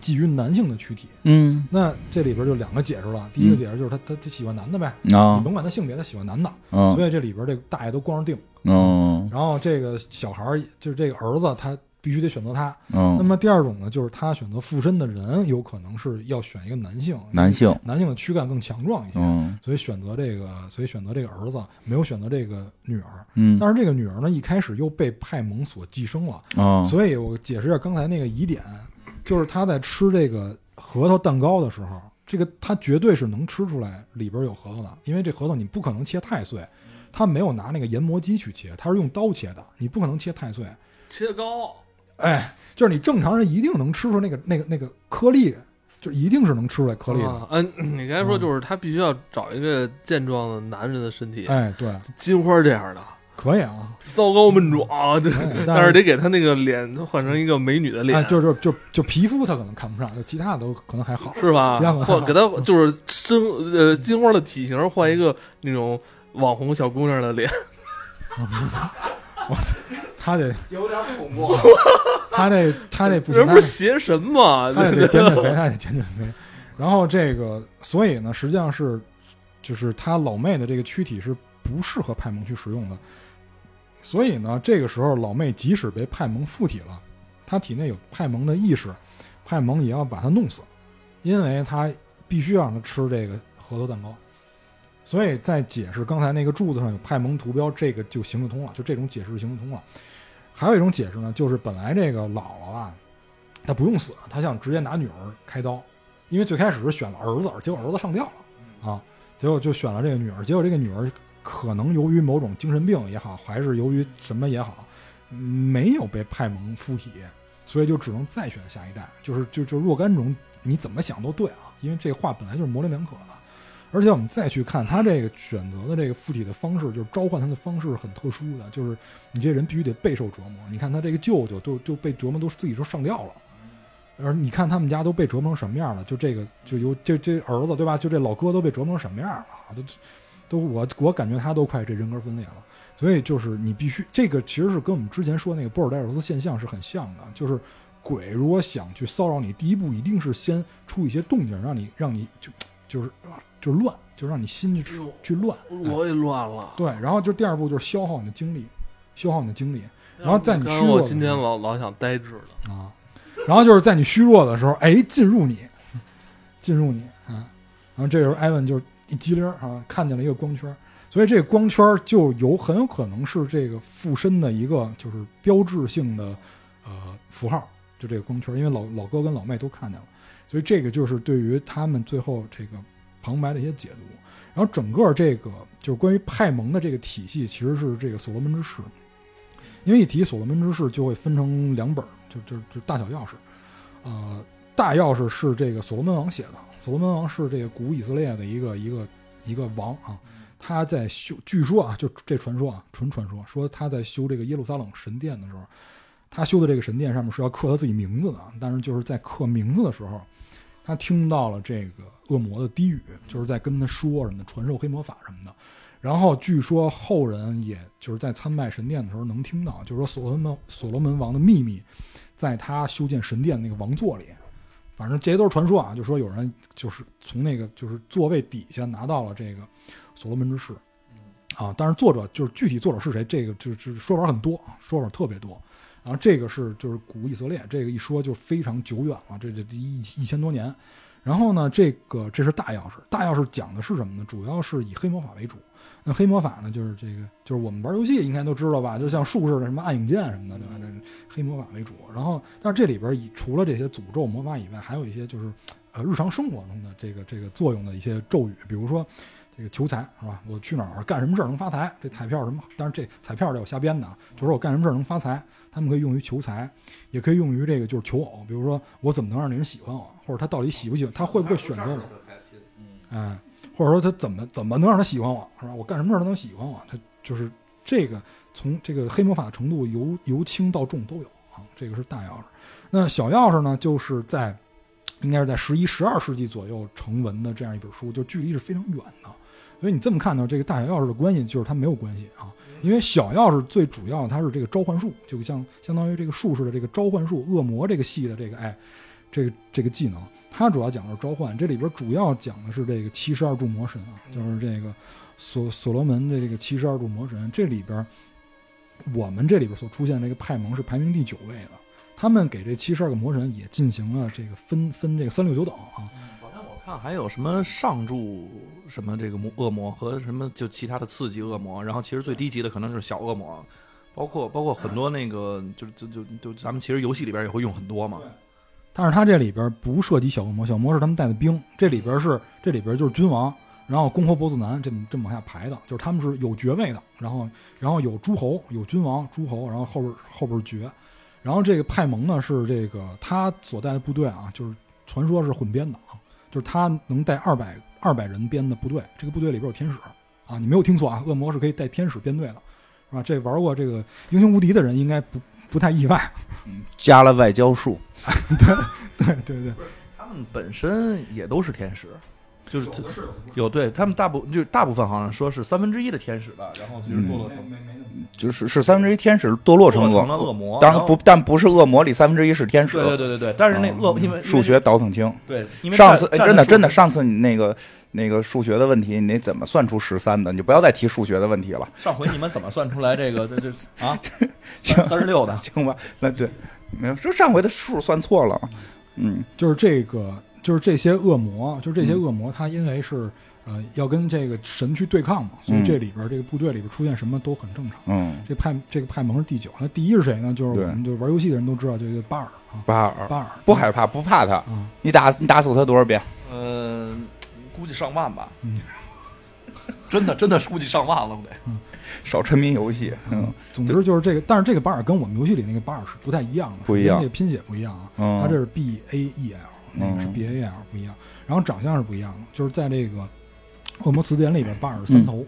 基于男性的躯体，嗯那这里边就两个解释了。第一个解释就是他他他喜欢男的呗，啊你甭管他性别，他喜欢男的，嗯所以这里边这个大爷都光着腚。嗯然后这个小孩就是这个儿子，他必须得选择他。那嗯，么第二种呢，就是他选择附身的人，有可能是要选一个男性，男性，男性的躯干更强壮一些，嗯所以选择这个，所以选择这个儿子，没有选择这个女儿。嗯但是这个女儿呢，一开始又被派蒙所寄生了，啊所以我解释一下刚才那个疑点，就是他在吃这个核桃蛋糕的时候，这个他绝对是能吃出来里边有核桃的，因为这核桃你不可能切太碎，他没有拿那个研磨机去切，他是用刀切的，你不可能切太碎。切糕，哎，就是你正常人一定能吃出那个那个那个颗粒，就一定是能吃出来颗粒的。啊，嗯，你刚才说就是他必须要找一个健壮的男人的身体，哎，对，金花这样的，可以啊，骚高闷壮，这哎但是得给他那个脸换成一个美女的脸，哎，就就就就皮肤他可能看不上，就其他的都可能还好。是吧其他？或给他就是身呃金花的体型换一个那种网红小姑娘的脸，我操他得 有点恐怖。他这他这不行，人不是邪神吗？他也得减减肥，他得减减肥。然后这个，所以呢，实际上是就是他老妹的这个躯体是不适合派蒙去使用的。所以呢，这个时候老妹即使被派蒙附体了，她体内有派蒙的意识，派蒙也要把她弄死，因为他必须让他吃这个核桃蛋糕。所以在解释刚才那个柱子上有派蒙图标，这个就行得通了，就这种解释行得通了。还有一种解释呢，就是本来这个姥姥啊，她不用死，她想直接拿女儿开刀，因为最开始是选了儿子，结果儿子上吊了啊，结果就选了这个女儿，结果这个女儿可能由于某种精神病也好，还是由于什么也好，没有被派蒙附体，所以就只能再选下一代，就是就就若干种，你怎么想都对啊，因为这话本来就是模棱两可的。而且我们再去看他这个选择的这个附体的方式，就是召唤他的方式很特殊的，就是你这人必须得备受折磨。你看他这个舅舅都就被折磨都自己都上吊了，而你看他们家都被折磨成什么样了？就这个就有这这儿子对吧？就这老哥都被折磨成什么样了？都都我我感觉他都快这人格分裂了。所以就是你必须这个其实是跟我们之前说那个波尔代尔斯现象是很像的，就是鬼如果想去骚扰你，第一步一定是先出一些动静，让你让你就就是就乱，就让你心去去乱。我也乱了。对，然后就第二步就是消耗你的精力，消耗你的精力然后在你刚虚弱我今天老老想呆滞了，啊。然后就是在你虚弱的时候，哎，进入你，进入你啊。然后这时候艾文就一激灵啊，看见了一个光圈，所以这个光圈就有很有可能是这个附身的一个就是标志性的呃符号，就这个光圈，因为老老哥跟老妹都看见了，所以这个就是对于他们最后这个旁白的一些解读。然后整个这个就是关于派蒙的这个体系，其实是这个所罗门之誓。因为一提所罗门之誓，就会分成两本，就就就大小钥匙。呃，大钥匙是这个所罗门王写的，所罗门王是这个古以色列的一个一个一个王啊。他在修，据说啊，就这传说啊，纯传说，说他在修这个耶路撒冷神殿的时候，他修的这个神殿上面是要刻他自己名字的，但是就是在刻名字的时候，他听到了这个恶魔的低语，就是在跟他说什么的，传授黑魔法什么的。然后据说后人也就是在参拜神殿的时候能听到，就是说所罗门所罗门王的秘密，在他修建神殿那个王座里。反正这些都是传说啊，就说有人就是从那个就是座位底下拿到了这个所罗门之誓，啊，但是作者就是具体作者是谁，这个就是说法很多，说法特别多。然后这个是就是古以色列，这个一说就非常久远了，这这一一千多年。然后呢，这个这是大钥匙，大钥匙讲的是什么呢？主要是以黑魔法为主。那黑魔法呢，就是这个就是我们玩游戏应该都知道吧，就像术士的什么暗影剑什么的，对吧？这黑魔法为主。然后，但是这里边以除了这些诅咒魔法以外，还有一些就是呃日常生活中的这个这个作用的一些咒语，比如说这个求财是吧？我去哪儿干什么事儿能发财？这彩票什么？但是这彩票得我瞎编的，就是我干什么事儿能发财，他们可以用于求财，也可以用于这个就是求偶，比如说我怎么能让那人喜欢我，或者他到底喜不喜欢，他会不会选择我？哎，或者说他怎么怎么能让他喜欢我，是吧？我干什么事儿他能喜欢我？他就是这个从这个黑魔法的程度由由轻到重都有啊，这个是大钥匙。那小钥匙呢，就是在应该是在十一、十二世纪左右成文的这样一本书，就距离是非常远的。所以你这么看呢，这个大小钥匙的关系就是它没有关系啊，因为小钥匙最主要它是这个召唤术，就像相当于这个术士的这个召唤术，恶魔这个系的这个哎，这个这个技能，它主要讲的是召唤。这里边主要讲的是这个七十二柱魔神啊，就是这个所所罗门的这个七十二柱魔神。这里边我们这里边所出现这个派蒙是排名第九位的，他们给这七十二个魔神也进行了这个分分这个三六九等啊。好像我看还有什么上柱什么这个魔恶魔和什么就其他的次级恶魔，然后其实最低级的可能就是小恶魔，包括包括很多那个就就就就咱们其实游戏里边也会用很多嘛。但是他这里边不涉及小恶魔，小恶魔是他们带的兵，这里边是这里边就是君王，然后公侯伯子男这么这么往下排的，就是他们是有爵位的，然后然后有诸侯，有君王、诸侯，然后后边后边爵，然后这个派蒙呢是这个他所带的部队啊，就是传说是混编的啊，就是他能带二百二百人编的部队，这个部队里边有天使啊，你没有听错啊，恶魔是可以带天使编队的，是吧？这玩过这个英雄无敌的人应该不不太意外，加了外交术，对对对对。他们本身也都是天使，就是有对他们大部就是大部分好像说是三分之一的天使吧，然后其实堕落成就是是三分之一天使堕落成恶恶魔，当然不，但不是恶魔里三分之一是天使。对对对对对，但是那恶因为数学倒腾清。对，因为上次哎真的真的，上次你那个那个数学的问题，你怎么算出十三的？你就不要再提数学的问题了，上回你们怎么算出来这个这这啊 行三十六的？行吧？那对，没有，就上回的数算错了。嗯，就是这个，就是这些恶魔，就是这些恶魔，他因为是呃要跟这个神去对抗嘛，所以嗯这里边这个部队里边出现什么都很正常。嗯，这派这个派蒙是第九，那第一是谁呢？就是我们就玩游戏的人都知道，这个巴尔啊，巴尔巴尔不害怕，不怕他。嗯，你打你打死他多少遍？呃，估计上万吧。嗯，真的真的估计上万了，不得？少沉迷游戏。嗯总之就是这个，但是这个巴尔跟我们游戏里那个巴尔是不太一样的，不一样拼写不一样啊，嗯，他这是 B A E L，那个是嗯 B A L 不一样，然后长相是不一样的，就是在这个恶魔词典里边，巴尔三嗯头，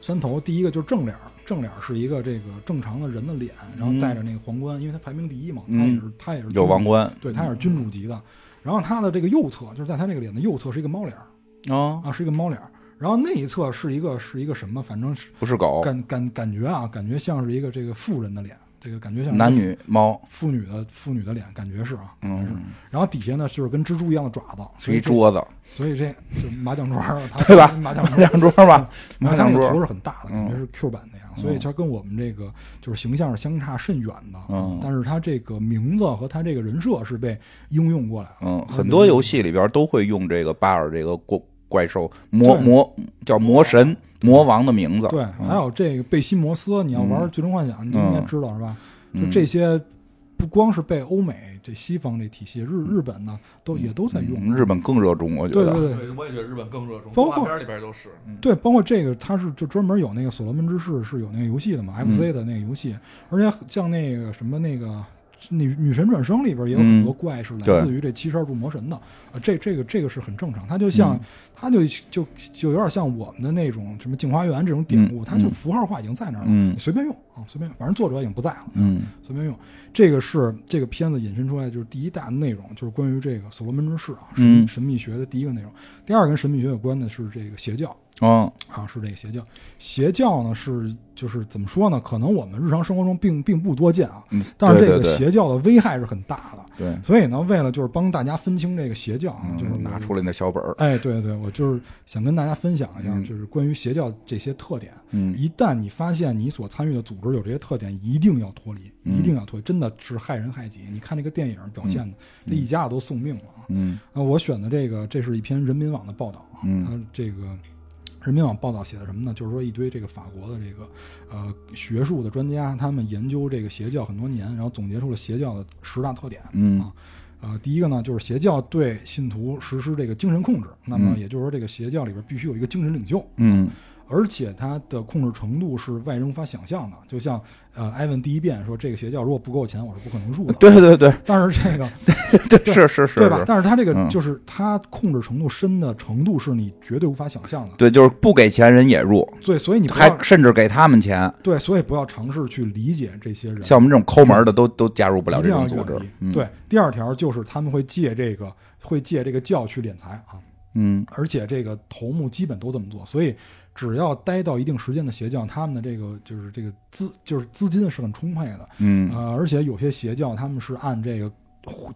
三头第一个就是正脸儿，正脸儿是一个这个正常的人的脸，然后戴着那个皇冠，因为他排名第一嘛，他也是他也是嗯有王冠。对他也是君主级的。然后他的这个右侧，就是在他这个脸的右侧是一个猫脸儿哦，啊，是一个猫脸儿。然后那一侧是一个是一个什么？反正是不是狗，感感感觉啊，感觉像是一个这个妇人的脸，这个感觉像是男女猫。妇女的妇女的脸，感觉是啊，感觉是。嗯，然后底下呢就是跟蜘蛛一样的爪子，是一桌子，所以这就麻将桌儿，对吧麻将麻将桌吧，麻麻将桌。头是很大的，嗯感觉是 Q 版的呀，所以它跟我们这个就是形象是相差甚远的。嗯但是它这个名字和它这个人设是被应用过来的。嗯，很多游戏里边都会用这个巴尔这个怪怪兽魔魔叫魔神魔王的名字。对，嗯。还有这个贝西摩斯，你要玩嗯《最终幻想》，你就应该知道是吧？就嗯这些，不光是被欧美这西方这体系，日日本呢都也都在用。嗯日本更热衷，我觉得。对对对。对，我也觉得日本更热衷，包括动画片里边都是。对，包括这个，它是就专门有那个《所罗门之誓》是有那个游戏的嘛，FC 的那个游戏，而且像那个什么那个女女神转生里边也有嗯很多怪是来自于这七十二柱魔神的，啊，这这个这个是很正常，它就像、嗯它就就就有点像我们的那种什么镜花缘这种典故，嗯它就嗯符号化已经在那儿了，随便用啊，随便用，反正作者已经不在了，嗯随便用。这个是这个片子引申出来就是第一大的内容，就是关于这个所罗门之事啊，神神秘学的第一个内容。第二跟神秘学有关的是这个邪教。哦啊，是这个邪教。邪教呢是就是怎么说呢？可能我们日常生活中并并不多见啊，嗯，但是这个邪教的危害是很大的。对，所以呢，为了就是帮大家分清这个邪教啊，就是嗯拿出来那小本儿，哎，对对，我就是想跟大家分享一下，嗯就是关于邪教这些特点。嗯一旦你发现你所参与的组织有这些特点，一定要脱离，嗯一定要脱离，真的是害人害己。你看这个电影表现的，这一家子都送命了啊！嗯那我选的这个，这是一篇人民网的报道啊，嗯它这个人民网报道写的什么呢？就是说一堆这个法国的这个呃学术的专家，他们研究这个邪教很多年，然后总结出了邪教的十大特点。嗯啊呃，第一个呢，就是邪教对信徒实施这个精神控制，那么嗯也就是说，这个邪教里边必须有一个精神领袖，嗯而且它的控制程度是外人无法想象的。就像呃，艾文第一遍说，这个邪教如果不给我钱，我是不可能入的。对对对但是这个 对，是是是，对吧？但是它这个嗯就是它控制程度深的程度是你绝对无法想象的。对，就是不给钱人也入，对，所以你还要甚至给他们钱，对，所以不要尝试去理解这些人，像我们这种抠门的都都加入不了这种组织。嗯，对，第二条就是他们会借这个会借这个教去敛财啊。嗯而且这个头目基本都这么做，所以只要待到一定时间的邪教，他们的这个就是这个资就是资金是很充沛的，嗯。呃，而且有些邪教他们是按这个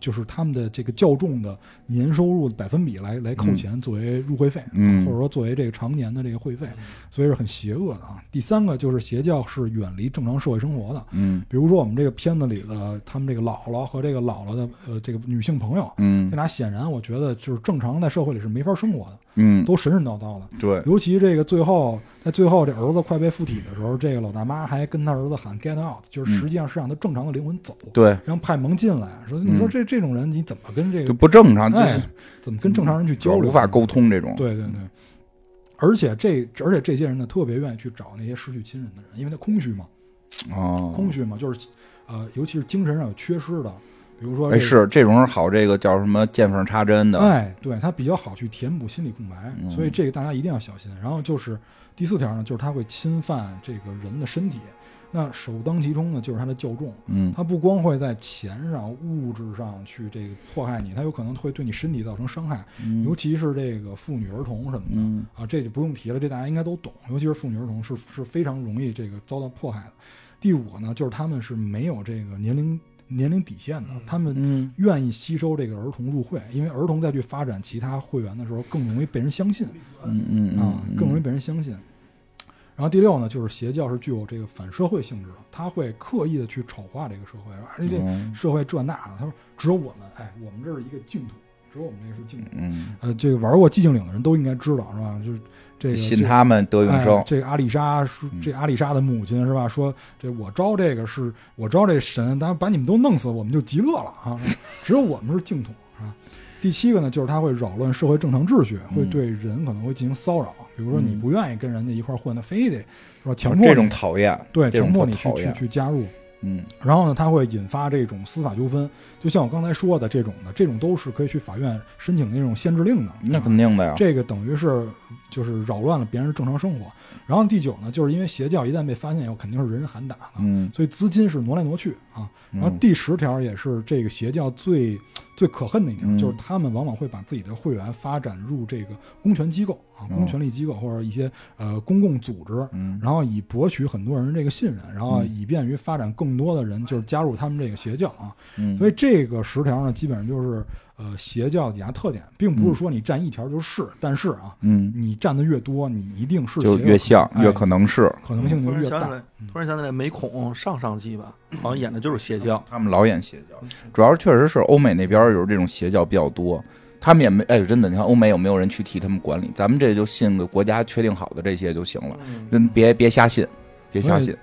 就是他们的这个教众的年收入的百分比来来扣钱作为入会费，嗯或者说作为这个常年的这个会费，所以是很邪恶的啊。第三个就是邪教是远离正常社会生活的，嗯比如说我们这个片子里的他们这个姥姥和这个姥姥的呃这个女性朋友，嗯这俩显然我觉得就是正常在社会里是没法生活的。嗯，都神神叨叨的。对，尤其这个最后，在最后这儿子快被附体的时候，这个老大妈还跟他儿子喊 “get out”，就是实际上是让他正常的灵魂走，对，让派蒙进来。说你说这这种人你怎么跟这个就不正常，就哎是怎么跟正常人去交流？无法沟。通这种。对对对。而且这而且这些人呢，特别愿意去找那些失去亲人的人，因为他空虚嘛，哦，空虚嘛，就是呃，尤其是精神上有缺失的，比如说哎，这个是这种人好，这个叫什么见缝插针的。哎，对，它比较好去填补心理空白，嗯所以这个大家一定要小心。然后就是第四条呢，就是它会侵犯这个人的身体。那首当其冲呢，就是它的较重，嗯它不光会在钱上、物质上去这个迫害你，它有可能会对你身体造成伤害，尤嗯其是这个妇女儿童什么的、嗯啊，这就不用提了，这大家应该都懂。尤其是妇女儿童是是非常容易这个遭到迫害的。第五个呢，就是他们是没有这个年龄年龄底线的，他们嗯。愿意吸收这个儿童入会，因为儿童再去发展其他会员的时候，更容易被人相信嗯嗯啊，嗯，更容易被人相信。然后第六呢，就是邪教是具有这个反社会性质的，他会刻意的去丑化这个社会，而且这嗯社会这那的，他说只有我们，哎，我们这是一个净土，只有我们那个是净土。嗯，呃，这个玩过寂静岭的人都应该知道是吧？就是这个信他们得永哎生。这个阿丽莎是嗯这阿丽莎的母亲是吧？说这我招这个是我招这神，咱把你们都弄死，我们就极乐了啊！只有我们是净土是吧？第七个呢，就是他会扰乱社会正常秩序，会嗯对人可能会进行骚扰，比如说你嗯不愿意跟人家一块混，他非得是吧？强迫这种讨厌，对强迫你去去。去加入，嗯然后呢，它会引发这种司法纠纷，就像我刚才说的这种的，这种都是可以去法院申请那种限制令的。那啊肯定的呀。这个等于是就是扰乱了别人正常生活。然后第九呢，就是因为邪教一旦被发现以后，肯定是人人喊打的，嗯，所以资金是挪来挪去啊。然后嗯第十条也是这个邪教最最可恨的一条，嗯。就是他们往往会把自己的会员发展入这个公权机构啊、哦。公权力机构或者一些呃公共组织，嗯。然后以博取很多人这个信任，然后嗯。以便于发展更多的人就是加入他们这个邪教啊。嗯，所以这个十条呢，基本上就是呃邪教的几大特点，并不是说你占一条就是，但是啊，嗯，你占的越多，你一定是就越像，哎越可能是。可能性就越大。然想起来，突然想起来，美恐上上季吧，好像演的就是邪教。他们老演邪教，主要是确实是欧美那边有这种邪教比较多。他们也没哎，真的，你看欧美有没有人去替他们管理？咱们这就信个国家确定好的这些就行了，真别别瞎信，别瞎信。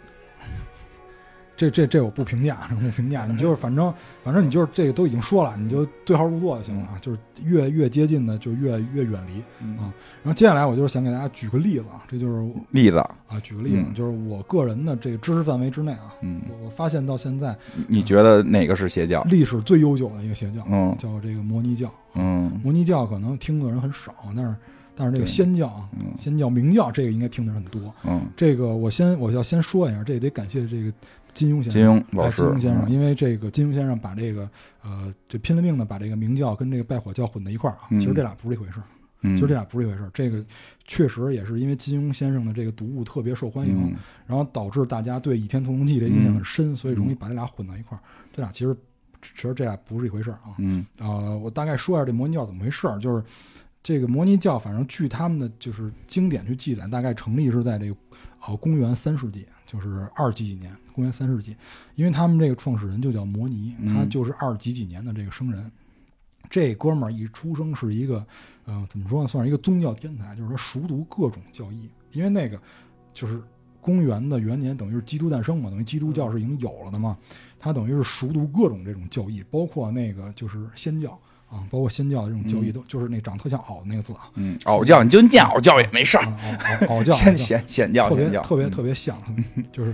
这这这我不评价，不评价。你就是反正反正你就是这个都已经说了，你就对号入座就行了啊。就是越越接近的就越越远离嗯啊。然后接下来我就是想给大家举个例子啊，这就是例子，啊举个例子，嗯就是我个人的这个知识范围之内啊，嗯，我我发现到现在你觉得哪个是邪教？历史最悠久的一个邪教，嗯叫这个摩尼教。嗯摩尼教可能听的人很少，但是但是这个仙教啊，嗯仙教明教这个应该听的很多。嗯，这个我先我要先说一下，这也得感谢这个金庸先生。金庸老哎师，金庸先生，嗯因为这个金庸先生把这个呃，这拼了命的把这个明教跟这个拜火教混在一块儿啊，嗯其实这俩不是一回事儿，嗯其实这俩不是一回事儿。这个确实也是因为金庸先生的这个读物特别受欢迎，嗯然后导致大家对《倚天屠龙记》这印象很深，所以容易把这俩混到一块儿。这俩其实其实这俩不是一回事儿啊。嗯呃，我大概说一下这摩尼教怎么回事儿，就是这个摩尼教，反正据他们的就是经典去记载，大概成立是在这个呃公元三世纪，就是二几几年，公元三世纪，因为他们这个创始人就叫摩尼，嗯。他就是二几几年的这个生人。这哥们儿一出生是一个，呃，怎么说呢，算是一个宗教天才，就是说熟读各种教义，因为那个就是公元的元年，等于是基督诞生嘛，等于基督教是已经有了的嘛，他等于是熟读各种这种教义，包括那个就是仙教啊，包括新教的这种教义都，就是那长得特像袄的那个字啊，嗯，袄教你就念袄教也没事儿，啊袄教，显显显教特别，特别嗯特别像，就是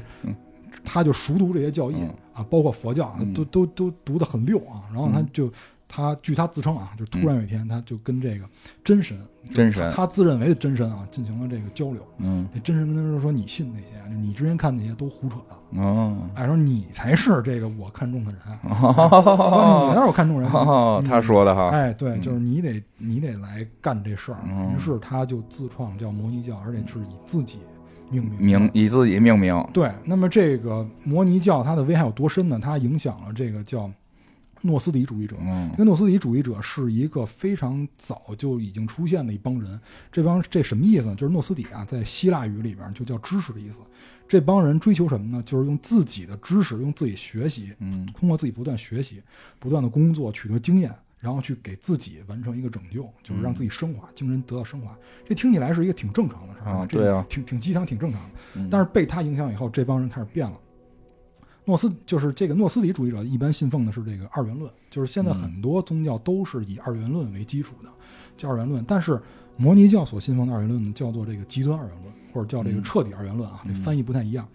他就熟读这些教义嗯啊，包括佛教嗯都都都读得很溜啊，然后他嗯。就他据他自称啊，就突然有一天他就跟这个真神真神他他自认为的真神啊进行了这个交流。嗯这真神跟他说说你信那些，就你之前看那些都胡扯的，哦哎，说你才是这个我看中的人，说你才是我看中人。哦，他说的哈，哎，对，嗯就是你得你得来干这事儿。嗯于是他就自创叫摩尼教，而且是以自己命名。名以自己命名，对，那么这个摩尼教它的危害有多深呢？它影响了这个叫诺斯底主义者。嗯因为诺斯底主义者是一个非常早就已经出现的一帮人，这帮这什么意思呢？就是诺斯底啊，在希腊语里边就叫知识的意思。这帮人追求什么呢？就是用自己的知识，用自己学习，嗯通过自己不断学习、不断的工作，取得经验，然后去给自己完成一个拯救，就是让自己升华，精神得到升华。这听起来是一个挺正常的事儿啊这对啊挺挺鸡汤，挺正常的。嗯但是被他影响以后，这帮人开始变了。诺斯就是这个诺斯底主义者，一般信奉的是这个二元论，就是现在很多宗教都是以二元论为基础的，叫二元论。但是摩尼教所信奉的二元论呢，叫做这个极端二元论，或者叫这个嗯彻底二元论啊，嗯这翻译不太一样。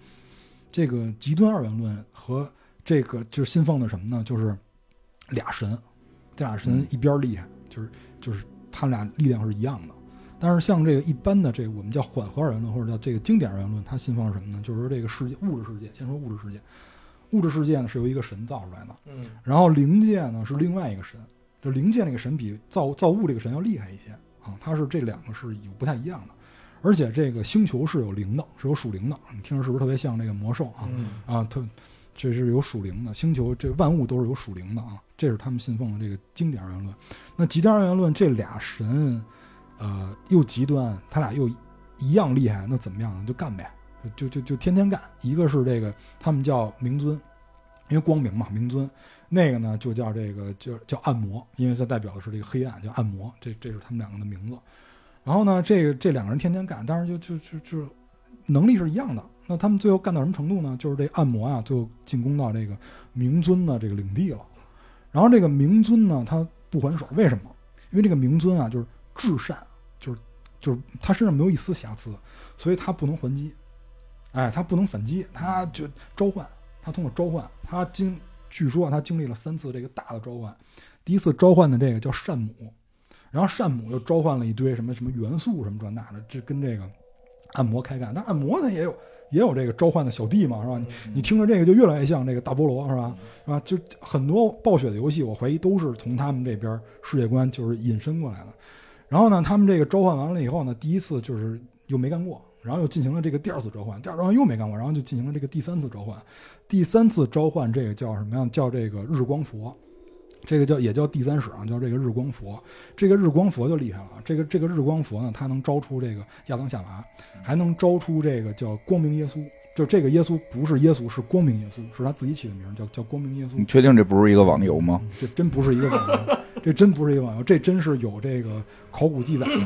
这个极端二元论和这个就是信奉的什么呢？就是俩神，这俩神一边厉害，就是就是他们俩力量是一样的。但是像这个一般的这个我们叫缓和二元论或者叫这个经典二元论，它信奉是什么呢？就是说这个世界物质世界，先说物质世界，物质世界呢是由一个神造出来的，嗯然后灵界呢是另外一个神，就灵界那个神比造造物这个神要厉害一些啊，它是这两个是有不太一样的，而且这个星球是有灵的，是有属灵的，你听着是不是特别像这个魔兽啊？嗯啊，特这是有属灵的星球，这万物都是有属灵的啊，这是他们信奉的这个经典二元论。那极端二元论这俩神，呃，又极端，他俩又一样厉害，那怎么样呢？就干呗，就就就天天干。一个是这个他们叫明尊，因为光明嘛，明尊。那个呢就叫这个就叫暗魔，因为它代表的是这个黑暗，叫暗魔。这这是他们两个的名字。然后呢，这个这两个人天天干，但是就就就就能力是一样的。那他们最后干到什么程度呢？就是这暗魔啊，最后进攻到这个明尊的这个领地了。然后这个明尊呢，他不还手，为什么？因为这个明尊啊，就是至善，就是就是他身上没有一丝瑕疵，所以他不能还击。哎，他不能反击，他就召唤，他通过召唤，他经据说他经历了三次这个大的召唤。第一次召唤的这个叫善母，然后善母又召唤了一堆什么什么元素什么这那的，这跟这个按摩开干。但按摩它也有也有这个召唤的小弟嘛，是吧？你你听着这个就越来越像这个大菠萝，是吧？是吧？就很多暴雪的游戏，我怀疑都是从他们这边世界观就是引申过来的。然后呢，他们这个召唤完了以后呢，第一次就是又没干过，然后又进行了这个第二次召唤，第二次召唤又没干过，然后就进行了这个第三次召唤。第三次召唤这个叫什么呀？叫这个日光佛。这个叫也叫第三使啊，叫这个日光佛。这个日光佛就厉害了，这个这个日光佛呢，它能招出这个亚当夏娃，还能招出这个叫光明耶稣。就这个耶稣不是耶稣，是光明耶稣，是他自己起的名儿，叫叫光明耶稣你。确定这不是一个网游吗？这真不是一个网游，这真不是一个网游，这真是有这个考古记载的。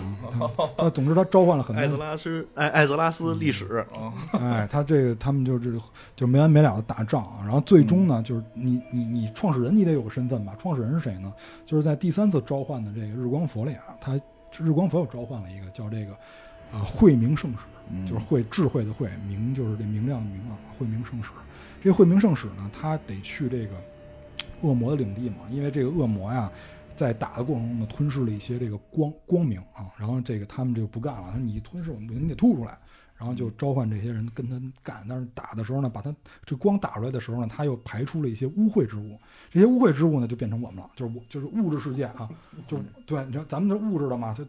啊他总之他召唤了很多艾泽，拉斯艾艾泽拉斯历史，哎，他这个他们就是就没完没了的打仗啊，然后最终呢，就是你你你创始人你得有个身份吧？创始人是谁呢？就是在第三次召唤的这个日光佛里啊，他日光佛又召唤了一个叫这个啊慧明圣使，嗯就是慧智慧的慧，明就是这明亮的明啊，慧明圣使。这个慧明圣使呢，他得去这个恶魔的领地嘛，因为这个恶魔呀，在打的过程中呢，吞噬了一些这个光光明啊，然后这个他们这个不干了，说你吞噬我们，你得吐出来。然后就召唤这些人跟他干，但是打的时候呢，把他这光打出来的时候呢，他又排出了一些污秽之物，这些污秽之物呢就变成我们了，就是我就是物质世界啊，就对，你知道咱们这物质的嘛，就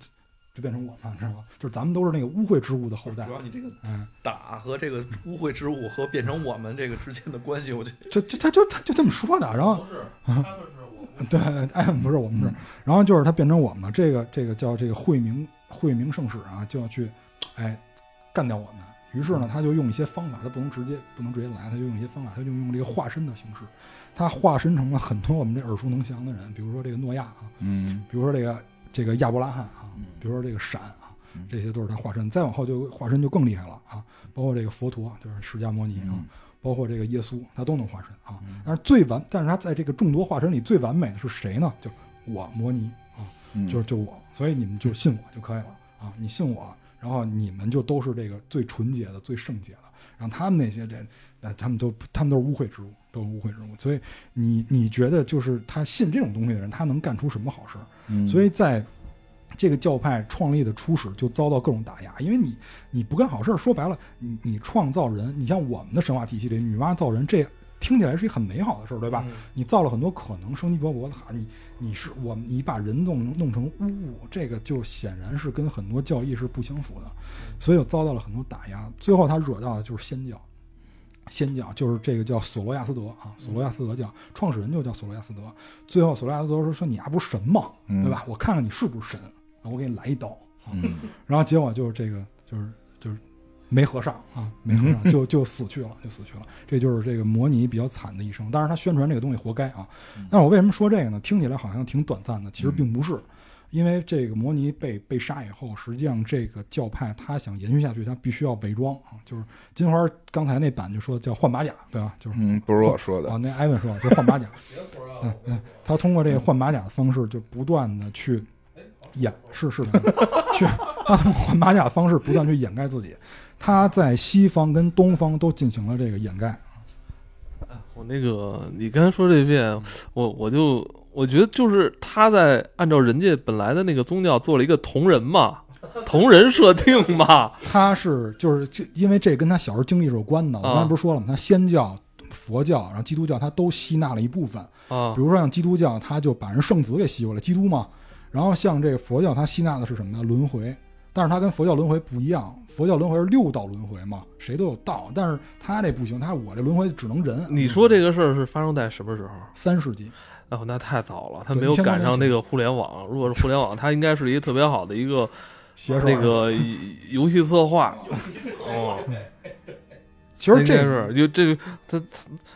就变成我们，知道吗？就是咱们都是那个污秽之物的后代主，要你这个嗯，打和这个污秽之物和变成我们这个之间的关系，我觉得就就他就他就这么说的，然后 对，哎，不是我们是，然后就是他变成我们了，这个这个叫这个慧明慧明圣使啊，就要去，哎，干掉我们。于是呢，他就用一些方法，他不能直接不能直接来，他就用一些方法，他就用这个化身的形式，他化身成了很多我们这耳熟能详的人，比如说这个诺亚啊，嗯。比如说这个这个亚伯拉罕啊嗯，比如说这个闪啊嗯，这些都是他化身。再往后就化身就更厉害了啊，包括这个佛陀，就是释迦摩尼啊嗯，包括这个耶稣，他都能化身啊嗯。但是最完，但是他在这个众多化身里最完美的是谁呢？就我摩尼啊，嗯，就是就我，所以你们就信我就可以了啊，你信我，然后你们就都是这个最纯洁的、最圣洁的。然后他们那些这，那他们都他们都是污秽之物，都是污秽之物。所以你你觉得就是他信这种东西的人，他能干出什么好事所以在这个教派创立的初始就遭到各种打压，因为你你不干好事儿，说白了，你你创造人，你像我们的神话体系里，女娲造人，这听起来是一很美好的事儿，对吧？嗯你造了很多可能，生机勃勃的，你你是我你把人弄弄成污物，这个就显然是跟很多教义是不相符的，所以就遭到了很多打压。最后他惹到的就是仙教。仙教就是这个叫索罗亚斯德啊，索罗亚斯德教创始人就叫索罗亚斯德。最后索罗亚斯德说：“说你还不是神吗？嗯对吧？我看看你是不是神，我给你来一刀。啊嗯然后结果就是这个就是就是没合上啊，没合上就就死去了，就死去了。这就是这个摩尼比较惨的一生。当然他宣传这个东西活该啊。但是我为什么说这个呢？听起来好像挺短暂的，其实并不是。因为这个摩尼被被杀以后，实际上这个教派他想延续下去，他必须要伪装啊。就是金花刚才那版就说叫换马甲，对吧？就是嗯，不是我说的啊，，那艾文说就换马甲。别胡说嗯嗯，他通过这个换马甲的方式，就不断的去掩，是是的，去他通过换马甲的方式不断去掩盖自己。他在西方跟东方都进行了这个掩盖。我那个，你刚才说这遍，我我就我觉得就是他在按照人家本来的那个宗教做了一个同人嘛，同人设定嘛，他是就是这，因为这跟他小时候经历是有关的。我刚才不是说了吗？他先教、佛教，然后基督教，他都吸纳了一部分。啊比如说像基督教，他就把人圣子给吸过来，基督嘛。然后像这个佛教，它吸纳的是什么呢？轮回。但是它跟佛教轮回不一样，佛教轮回是六道轮回嘛，谁都有道。但是他这不行，他我这轮回只能人。你说这个事儿是发生在什么时候？三世纪，哦，那太早了，他没有1000多年前赶上那个互联网。如果是互联网，它应该是一个特别好的一个那个游戏策划。哦，其实这是就这个他他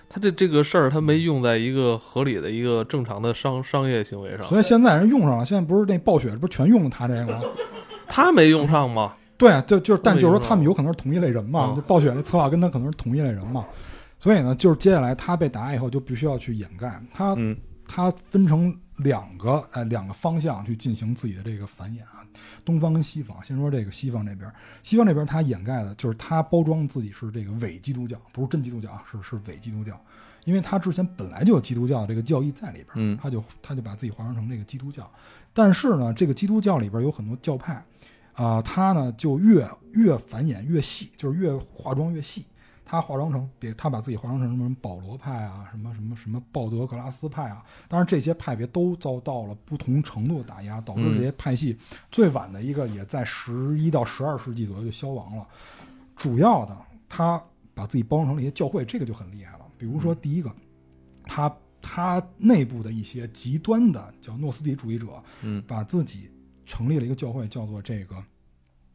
他这这个事儿，他没用在一个合理的一个正常的商商业行为上，所以现在人用上了，现在不是那暴雪不是全用了他这个吗？他没用上吗？对，啊就就是，但就是说他们有可能是同一类人嘛，嗯就暴雪那策划跟他可能是同一类人嘛，所以呢，就是接下来他被打压以后，就必须要去掩盖他嗯它分成两个呃两个方向去进行自己的这个繁衍啊，东方跟西方。先说这个西方这边，西方这边它掩盖的就是它包装自己是这个伪基督教，不是真基督教啊，是是伪基督教，因为它之前本来就有基督教这个教义在里边，嗯他就他就把自己化妆成这个基督教。但是呢，这个基督教里边有很多教派，啊、他呢就越越繁衍越细，就是越化妆越细。他化妆成别，他把自己化妆成什么保罗派啊，什么什么什么鲍德格拉斯派啊，当然这些派别都遭到了不同程度的打压，导致这些派系最晚的一个也在十一到十二世纪左右就消亡了。主要的，他把自己包装成了一些教会，这个就很厉害了。比如说第一个，他他内部的一些极端的叫诺斯底主义者，嗯把自己成立了一个教会，叫做这个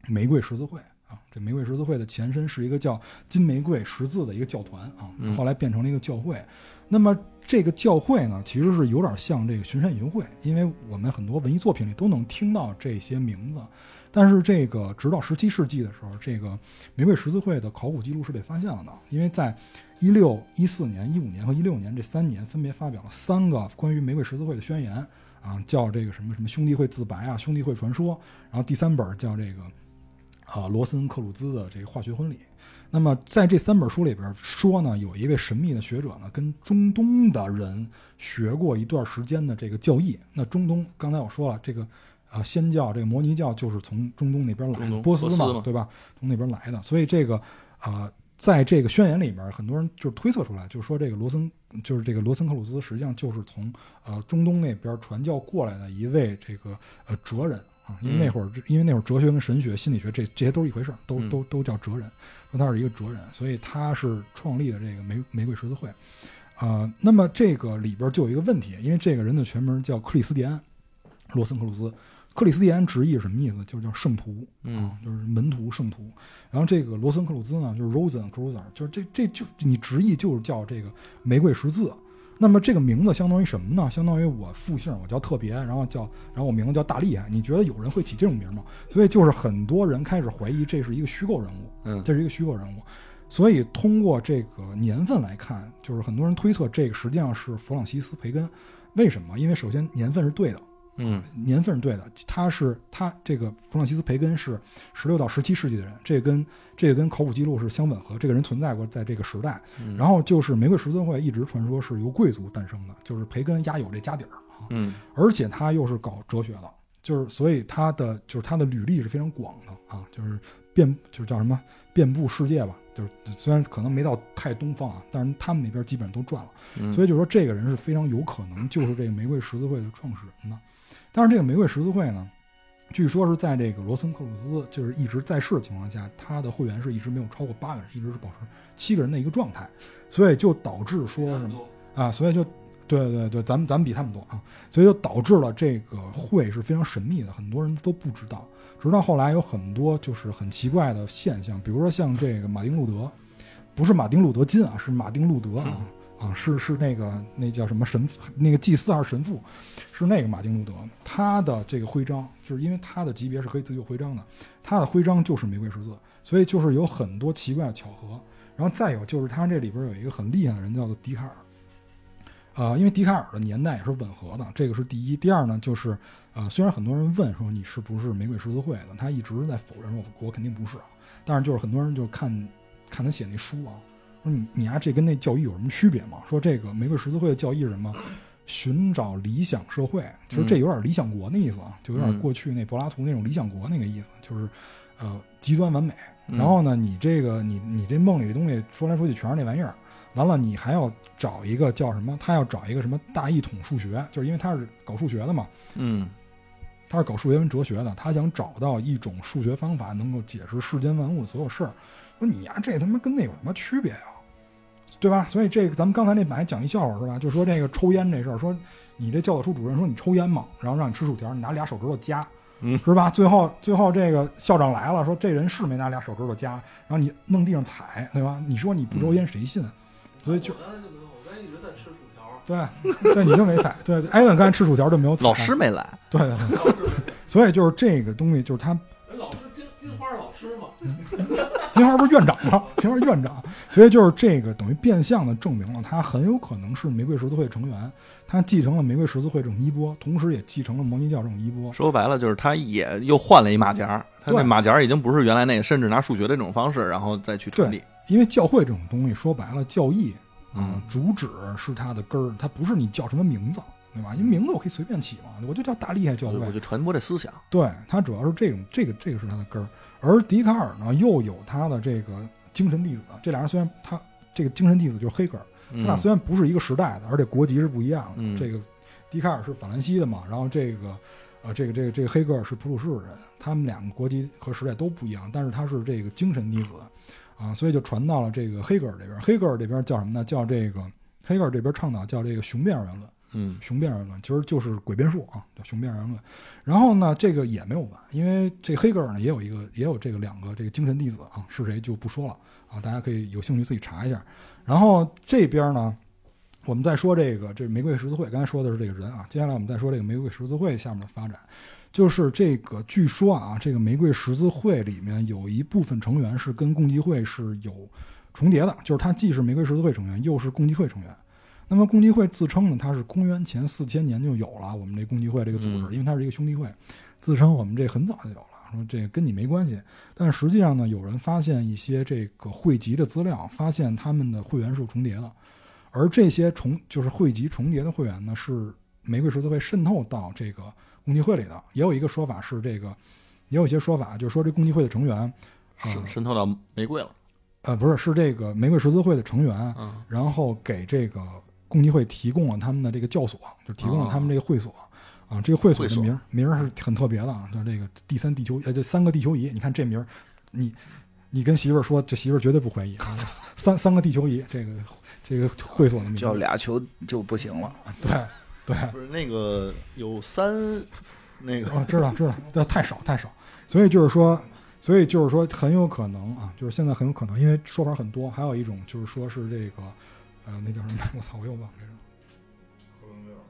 玫瑰十字会啊，这玫瑰十字会的前身是一个叫金玫瑰十字的一个教团啊，嗯后来变成了一个教会。那么这个教会呢，其实是有点像这个巡山营会，因为我们很多文艺作品里都能听到这些名字。但是这个直到十七世纪的时候，这个玫瑰十字会的考古记录是被发现了的，因为在一六一四年、一五年和一六年这三年分别发表了三个关于玫瑰十字会的宣言啊，叫这个什么什么兄弟会自白啊、兄弟会传说，然后第三本叫这个啊罗森克鲁兹的这个化学婚礼。那么在这三本书里边说呢，有一位神秘的学者呢，跟中东的人学过一段时间的这个教义。那中东刚才我说了，这个啊仙教这个摩尼教就是从中东那边来的，波斯嘛对吧？从那边来的，所以这个啊、在这个宣言里边，很多人就是推测出来，就是说这个罗森就是这个罗森克鲁兹，实际上就是从呃中东那边传教过来的一位这个呃哲人啊，因为那会儿、因为那会儿哲学跟神学、心理学这这些都是一回事儿，都嗯都都叫哲人，说他是一个哲人，所以他是创立的这个玫玫瑰十字会。啊，那么这个里边就有一个问题，因为这个人的全名叫克里斯蒂安·罗森克鲁兹。克里斯蒂安直译是什么意思？就是叫圣徒，嗯啊，就是门徒、圣徒。然后这个罗森克鲁兹呢，就是 Rosen Cruiser，就是这这就你直译就是叫这个玫瑰十字。那么这个名字相当于什么呢？相当于我复姓，我叫特别，然后叫，然后我名字叫大厉害。你觉得有人会起这种名吗？所以就是很多人开始怀疑这是一个虚构人物，嗯这是一个虚构人物。所以通过这个年份来看，就是很多人推测这个实际上是弗朗西斯·培根。为什么？因为首先年份是对的，嗯年份是对的，他是他这个弗朗西斯·培根是十六到十七世纪的人，这个跟这个跟考古记录是相吻合，这个人存在过在这个时代。嗯然后就是玫瑰十字会一直传说是由贵族诞生的，就是培根压有这家底儿啊，嗯而且他又是搞哲学的，就是所以他的就是他的履历是非常广的啊，就是遍就是叫什么遍布世界吧，就是虽然可能没到太东方啊，但是他们那边基本上都转了。嗯，所以就说这个人是非常有可能就是这个玫瑰十字会的创始人的。但是这个玫瑰十字会呢，据说是在这个罗森克鲁兹就是一直在世的情况下，他的会员是一直没有超过八个人，一直是保持七个人的一个状态，所以就导致说什么啊，所以就。对对对，咱们咱们比他们多啊，所以就导致了这个会是非常神秘的，很多人都不知道。直到后来有很多就是很奇怪的现象，比如说像这个马丁路德，不是马丁路德金啊，是马丁路德啊，啊，是是那个那叫什么神，那个祭司还是神父，是那个马丁路德，他的这个徽章，就是因为他的级别是可以自由徽章的，他的徽章就是玫瑰十字，所以就是有很多奇怪的巧合。然后再有就是他这里边有一个很厉害的人叫做笛卡尔，呃，因为笛卡尔的年代也是吻合的，这个是第一。第二呢，就是呃，虽然很多人问说你是不是玫瑰十字会的，他一直在否认说我我肯定不是啊，但是就是很多人就看看他写那书啊，说你你啊这跟那教义有什么区别吗？说这个玫瑰十字会的教义是什么？寻找理想社会，其实这有点理想国那意思啊，就有点嗯过去那柏拉图那种理想国那个意思，就是呃极端完美。嗯然后呢，你这个你你这梦里的东西说来说去全是那玩意儿，完了你还要找一个叫什么？他要找一个什么大一统数学，就是因为他是搞数学的嘛，嗯他是搞数学跟哲学的，他想找到一种数学方法能够解释世间万物的所有事儿。说你呀，这他妈跟那有什么区别呀？对吧？所以这个咱们刚才那版还讲一笑话是吧？就说这个抽烟这事儿，说你这教导处主任说你抽烟嘛？然后让你吃薯条，你拿俩手指头夹，嗯是吧？最后最后这个校长来了，说这人是没拿俩手指头夹，然后你弄地上踩，对吧？你说你不抽烟谁信？所以就我刚才就没有，我刚才一直在吃薯条。对 对，你就没踩。对，对艾文刚才吃薯条就没有踩。老师没来，对对对，老师，所以就是这个东西，就是他哎老师金金花老师嘛，金花不是院长吗？金花是院长，所以就是这个等于变相的证明了他很有可能是玫瑰十字会成员，他继承了玫瑰十字会这种衣钵，同时也继承了摩尼教这种衣钵。说白了就是他也又换了一马甲，他对那马甲已经不是原来那个，甚至拿数学的这种方式，然后再去传递。因为教会这种东西说白了，教义啊、嗯主旨是它的根儿，它不是你叫什么名字，对吧？因为名字我可以随便起嘛，我就叫大厉害教会。我就传播这思想。对，它主要是这种，这个这个是它的根儿。而笛卡尔呢，又有他的这个精神弟子，这俩人虽然他这个精神弟子就是黑格尔，他俩嗯虽然不是一个时代的，而且国籍是不一样的。嗯这个笛卡尔是法兰西的嘛，然后这个呃这个这个这个黑格尔是普鲁士人，他们两个国籍和时代都不一样，但是他是这个精神弟子啊，所以就传到了这个黑格尔这边。黑格尔这边叫什么呢？叫这个黑格尔这边倡导叫这个雄辩二元论。嗯雄辩而论，其实就是诡辩术啊，叫雄辩而论。然后呢，这个也没有完，因为这黑格尔呢也有一个也有这个两个这个精神弟子啊，是谁就不说了啊，大家可以有兴趣自己查一下。然后这边呢，我们再说这个这玫瑰十字会，刚才说的是这个人啊，接下来我们再说这个玫瑰十字会下面的发展。就是这个，据说啊，这个玫瑰十字会里面有一部分成员是跟共济会是有重叠的，就是他既是玫瑰十字会成员，又是共济会成员。那么共济会自称呢，它是公元前四千年就有了我们这共济会这个组织，嗯因为它是一个兄弟会，自称我们这很早就有了，说这个跟你没关系。但实际上呢，有人发现一些这个汇集的资料，发现他们的会员是有重叠的，而这些重就是汇集重叠的会员呢，是玫瑰十字会渗透到这个共济会里的。也有一个说法是这个，也有一些说法就是说这共济会的成员，呃渗渗透到玫瑰了，呃，不是是这个玫瑰十字会的成员，嗯然后给这个共济会提供了他们的这个教所，就提供了他们这个会所。啊，这个会所的名名是很特别的啊，叫这个第三地球，呃，这三个地球仪。你看这名儿，你你跟媳妇儿说，这媳妇儿绝对不怀疑啊。三三个地球仪，这个这个会所的名叫，俩球就不行了。对对，不是那个有三，那个哦，知道知道，这太少太少，所以就是说，所以就是说很有可能啊，就是现在很有可能，因为说法很多，还有一种就是说是这个，呃，那叫什么？我操，我又忘了这个。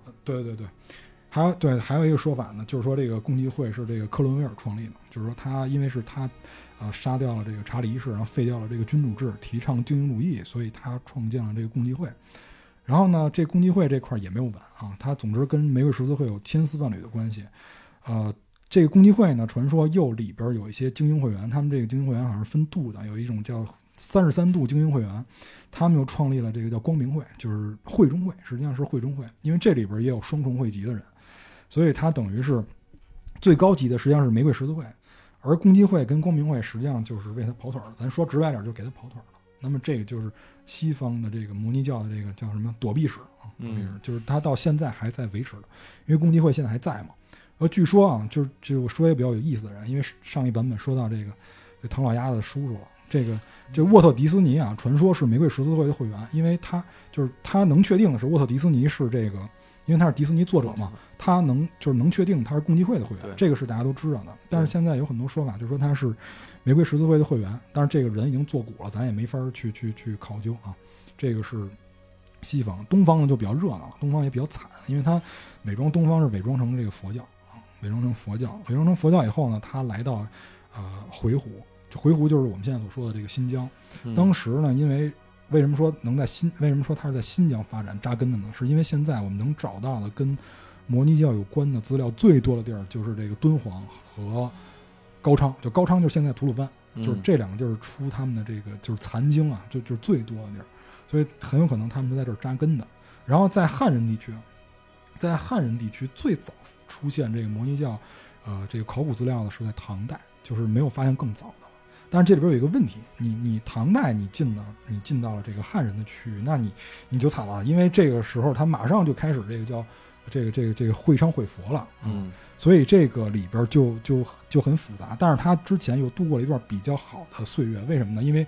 呃对对对，还有对还有一个说法呢，就是说这个共济会是这个克伦威尔创立的，就是说他因为是他啊杀掉了这个查理一世，然后废掉了这个君主制，提倡精英主义，所以他创建了这个共济会。然后呢，这共济会这块也没有完啊，它总之跟玫瑰十字会有千丝万缕的关系。呃，这个共济会呢，传说又里边有一些精英会员，他们这个精英会员好像是分度的，有一种叫三十三度精英会员，他们又创立了这个叫光明会，就是会中会，实际上是会中会，因为这里边也有双重会籍的人，所以它等于是最高级的实际上是玫瑰十字会，而共济会跟光明会实际上就是为他跑腿儿，咱说直白点，就给他跑腿儿了。那么这个就是西方的这个摩尼教的这个叫什么躲避史啊，躲避史嗯就是他到现在还在维持的，因为共济会现在还在嘛。呃，据说啊，就是就我说一个比较有意思的人，因为上一版本说到这个这唐老鸭的叔叔了，这个这沃特迪斯尼啊，传说是玫瑰十字会的会员，因为他就是他能确定的是沃特迪斯尼是这个，因为他是迪士尼作者嘛，他能就是能确定他是共济会的会员，这个是大家都知道的。但是现在有很多说法，就是说他是玫瑰十字会的会员，但是这个人已经作古了，咱也没法儿去去去考究啊。这个是西方，东方呢就比较热闹了，东方也比较惨，因为他伪装东方是伪装成这个佛教啊，伪装成佛教，伪装成佛教以后呢，他来到呃回鹘，这回鹘就是我们现在所说的这个新疆。嗯当时呢，因为为什么说能在新，为什么说它是在新疆发展扎根的呢？是因为现在我们能找到的跟摩尼教有关的资料最多的地儿，就是这个敦煌和高昌。就高昌就是现在吐鲁番，就是嗯这两个地儿出他们的这个就是残经啊，就就是最多的地儿，所以很有可能他们是在这儿扎根的。然后在汉人地区，在汉人地区最早出现这个摩尼教，呃，这个考古资料呢是在唐代，就是没有发现更早的了。但是这里边有一个问题，你你唐代你进到你进到了这个汉人的区域，那你你就惨了，因为这个时候他马上就开始这个叫这个这个这个会商会佛了，嗯所以这个里边就就就很复杂。但是他之前又度过了一段比较好的岁月，为什么呢？因为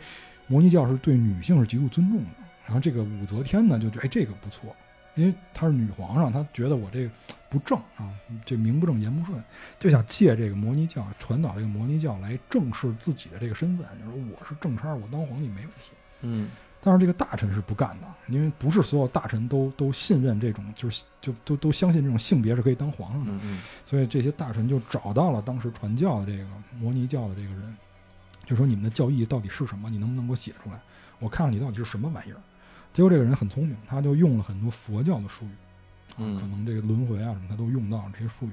摩尼教是对女性是极度尊重的，然后这个武则天呢就觉得哎这个不错，因为她是女皇上，她觉得我这个不正啊，这名不正言不顺，就想借这个摩尼教传导这个摩尼教来正视自己的这个身份，就是我是正差，我当皇帝没问题。嗯但是这个大臣是不干的，因为不是所有大臣都都信任这种，就是就都都相信这种性别是可以当皇上的。嗯嗯所以这些大臣就找到了当时传教的这个摩尼教的这个人，就说你们的教义到底是什么？你能不能给我写出来？我看看你到底是什么玩意儿。结果这个人很聪明，他就用了很多佛教的术语，啊，嗯可能这个轮回啊什么，他都用到了这些术语，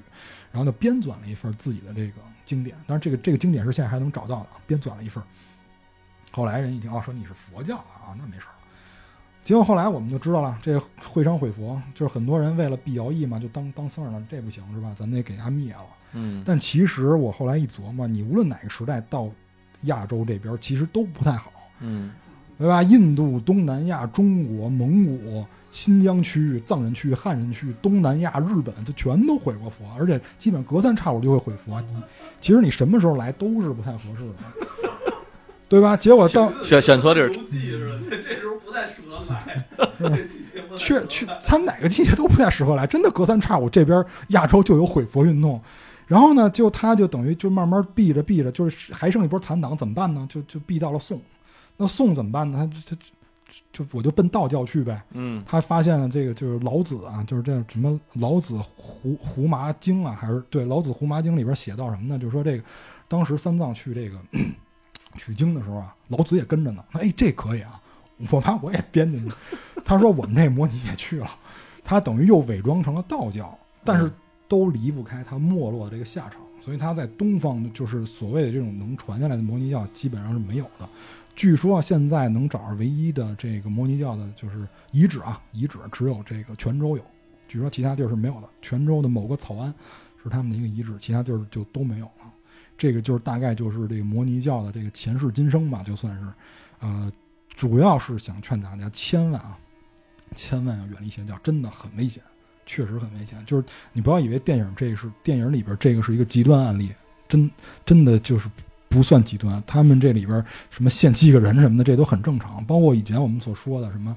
然后就编纂了一份自己的这个经典。但是，这个这个经典是现在还能找到的啊，编纂了一份。后来人一听，哦，说你是佛教的啊，那没事儿了。结果后来我们就知道了，这会商毁佛就是很多人为了避谣役嘛，就当当僧人了，这不行是吧？咱得给他灭了。嗯，但其实我后来一琢磨，你无论哪个时代到亚洲这边，其实都不太好，嗯对吧？印度、东南亚、中国、蒙古、新疆区域、藏人区域、汉人区域、东南亚、日本，就全都毁过佛，而且基本隔三差五就会毁佛。你其实你什么时候来都是不太合适的，对吧？结果到选选错地儿，记似的，这这时候不太适合来，这期节目确确，它哪个季节都不太适合来，真的隔三差五这边亚洲就有毁佛运动，然后呢，就他就等于就慢慢避着避着，就是还剩一波残党，怎么办呢？就就避到了宋，那宋怎么办呢？他他就我就奔道教去呗。嗯他发现了这个就是老子啊，就是这什么老子胡胡麻经啊，还是对老子胡麻经里边写到什么呢？就是说这个当时三藏去这个取经的时候啊，老子也跟着呢。哎，这可以啊，我把我也编进去。他说我们这摩尼也去了，他等于又伪装成了道教，但是都离不开他没落的这个下场。所以他在东方就是所谓的这种能传下来的摩尼教基本上是没有的。据说现在能找着唯一的这个摩尼教的，就是遗址啊，遗址只有这个泉州有，据说其他地儿是没有的。泉州的某个草庵是他们的一个遗址，其他地儿就都没有了。这个就是大概就是这个摩尼教的这个前世今生吧，就算是，呃，主要是想劝大家千万啊，千万要远离邪教，真的很危险，确实很危险。就是你不要以为电影这是电影里边这个是一个极端案例，真真的就是不算极端。他们这里边什么限七个人什么的，这都很正常。包括以前我们所说的什么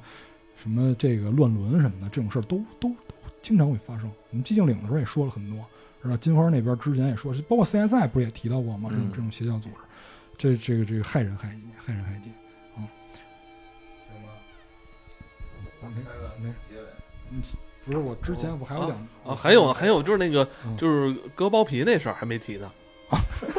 什么这个乱伦什么的这种事儿，都都都经常会发生。我们寂静岭的时候也说了很多，是吧？金花那边之前也说，包括 CSI 不是也提到过吗？这种嗯这种邪教组织，这这个这个害人害己，害人害己。啊，没没，嗯，不是我之前我还有两啊，还有，还有就是那个嗯就是割包皮那事儿还没提呢，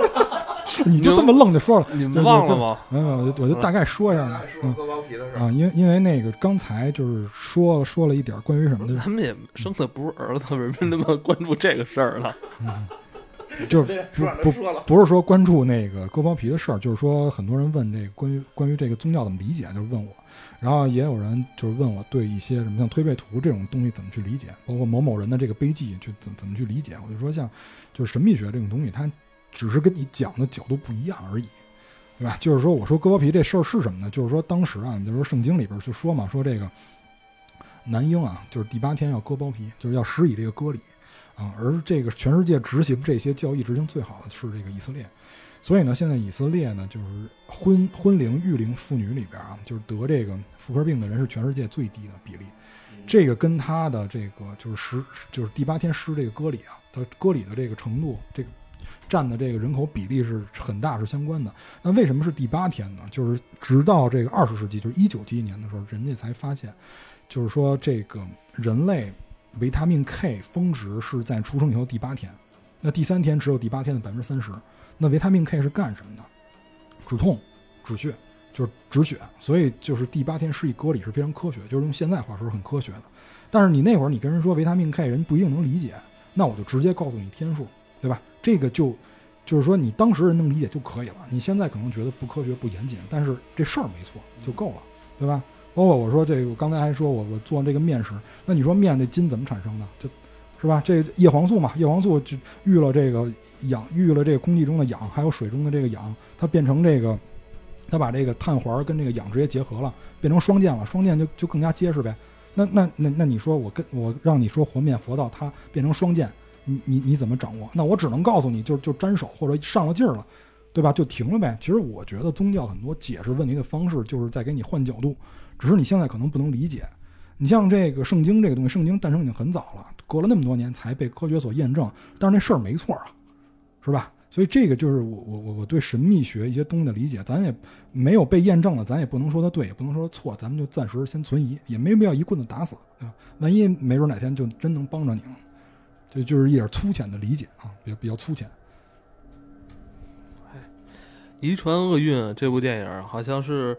你就这么愣着说了，你忘了吗？没有没有，我就我就大概说一下，嗯。割包皮的事啊，因为因为那个刚才就是说说了一点关于什么的，咱们也生的不是儿子，为什么那么关注这个事儿了？就是 不不不是说关注那个割包皮的事儿，就是说很多人问这个关于关于这个宗教怎么理解，就是问我，然后也有人就是问我对一些什么像推背图这种东西怎么去理解，包括某某人的这个碑记就怎怎么去理解，我就说像就是神秘学这种东西，它只是跟你讲的角度不一样而已。对吧？就是说，我说割包皮这事儿是什么呢？就是说，当时啊，就是说圣经里边就说嘛，说这个男婴啊，就是第八天要割包皮，就是要施以这个割礼啊。而这个全世界执行这些教义执行最好的是这个以色列，所以呢，现在以色列呢，就是婚婚龄育龄妇女里边啊，就是得这个妇科病的人是全世界最低的比例。这个跟他的这个就是十就是第八天施这个割礼啊，他割礼的这个程度，这个占的这个人口比例是很大是相关的。那为什么是第八天呢？就是直到这个二十世纪，就是一九几一年的时候，人家才发现，就是说这个人类维他命 K 峰值是在出生以后第八天，那第三天只有第八天的百分之三十。那维他命 K 是干什么的？止痛、止血，就是止血。所以就是第八天施以割礼是非常科学，就是用现在话说是很科学的。但是你那会儿你跟人说维他命 K，人不一定能理解，那我就直接告诉你天数，对吧？这个就就是说你当时人能理解就可以了。你现在可能觉得不科学、不严谨，但是这事儿没错就够了，对吧？包括我说这个，我刚才还说我我做这个面食，那你说面这筋怎么产生的？就是吧？这叶黄素嘛，叶黄素就遇了这个氧，遇了这个空气中的氧，还有水中的这个氧，它变成这个，它把这个碳环跟这个氧直接结合了，变成双键了，双键就就更加结实呗。那那那那你说我跟我让你说和面和到它变成双键，你你你怎么掌握？那我只能告诉你，就就沾手或者上了劲儿了，对吧？就停了呗。其实我觉得宗教很多解释问题的方式，就是在给你换角度，只是你现在可能不能理解。你像这个圣经这个东西，圣经诞生已经很早了，隔了那么多年才被科学所验证，但是那事儿没错啊，是吧？所以这个就是我我我我对神秘学一些东西的理解，咱也没有被验证了，咱也不能说它对，也不能说错，咱们就暂时先存疑，也没必要一棍子打死，对吧？万一没准哪天就真能帮着你了，这就是一点粗浅的理解啊，比较比较粗浅。《遗传厄运》这部电影好像是，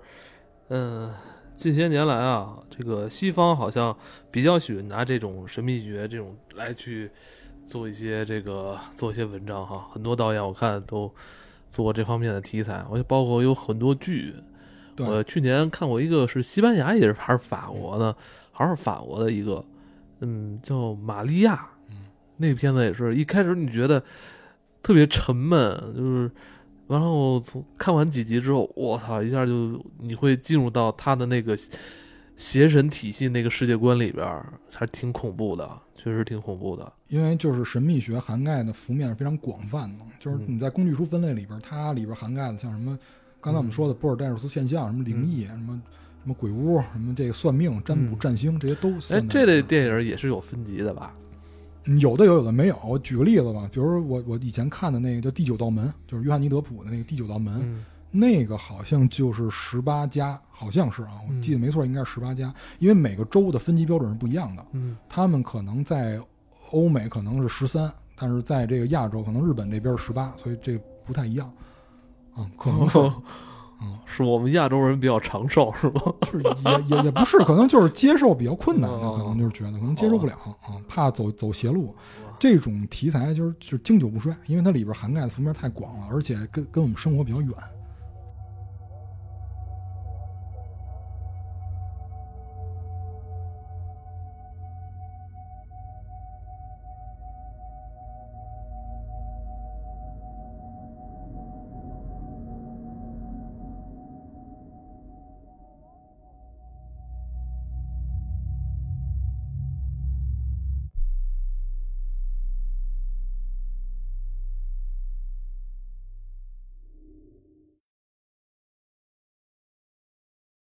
嗯、近些年来啊，这个西方好像比较喜欢拿这种神秘学这种来去做一些这个做一些文章哈。很多导演我看都做过这方面的题材，我包括有很多剧。我去年看过一个是西班牙也是还是法国的，还是法国的一个，嗯，叫《玛利亚》。嗯，那片子也是一开始你觉得特别沉闷，就是，然后从看完几集之后，我操，一下就你会进入到他的那个邪神体系那个世界观里边儿，还是挺恐怖的，确实挺恐怖的。因为就是神秘学涵盖的幅面是非常广泛的，就是你在工具书分类里边，它里边涵盖的像什么，刚才我们说的波尔代数斯现象，什么灵异，什么什么鬼屋、什么这个算命、占卜、嗯。占星，这些都哎这类电影也是有分级的吧？嗯有的有，有的没有。我举个例子吧，比如我我以前看的那个叫《第九道门》，就是约翰尼德普的那个《第九道门》，嗯那个好像就是十八加，好像是啊，我嗯记得没错，应该是十八加，因为每个州的分级标准是不一样的。嗯他们可能在欧美可能是十三，但是在这个亚洲可能日本这边是十八，所以这不太一样。啊、可能是，嗯，是我们亚洲人比较长寿是吗？是 也也也不是，可能就是接受比较困难可能就是觉得可能接受不了啊，怕走走邪路。这种题材就是就是经久不衰，因为它里边涵盖的层面太广了，而且跟跟我们生活比较远。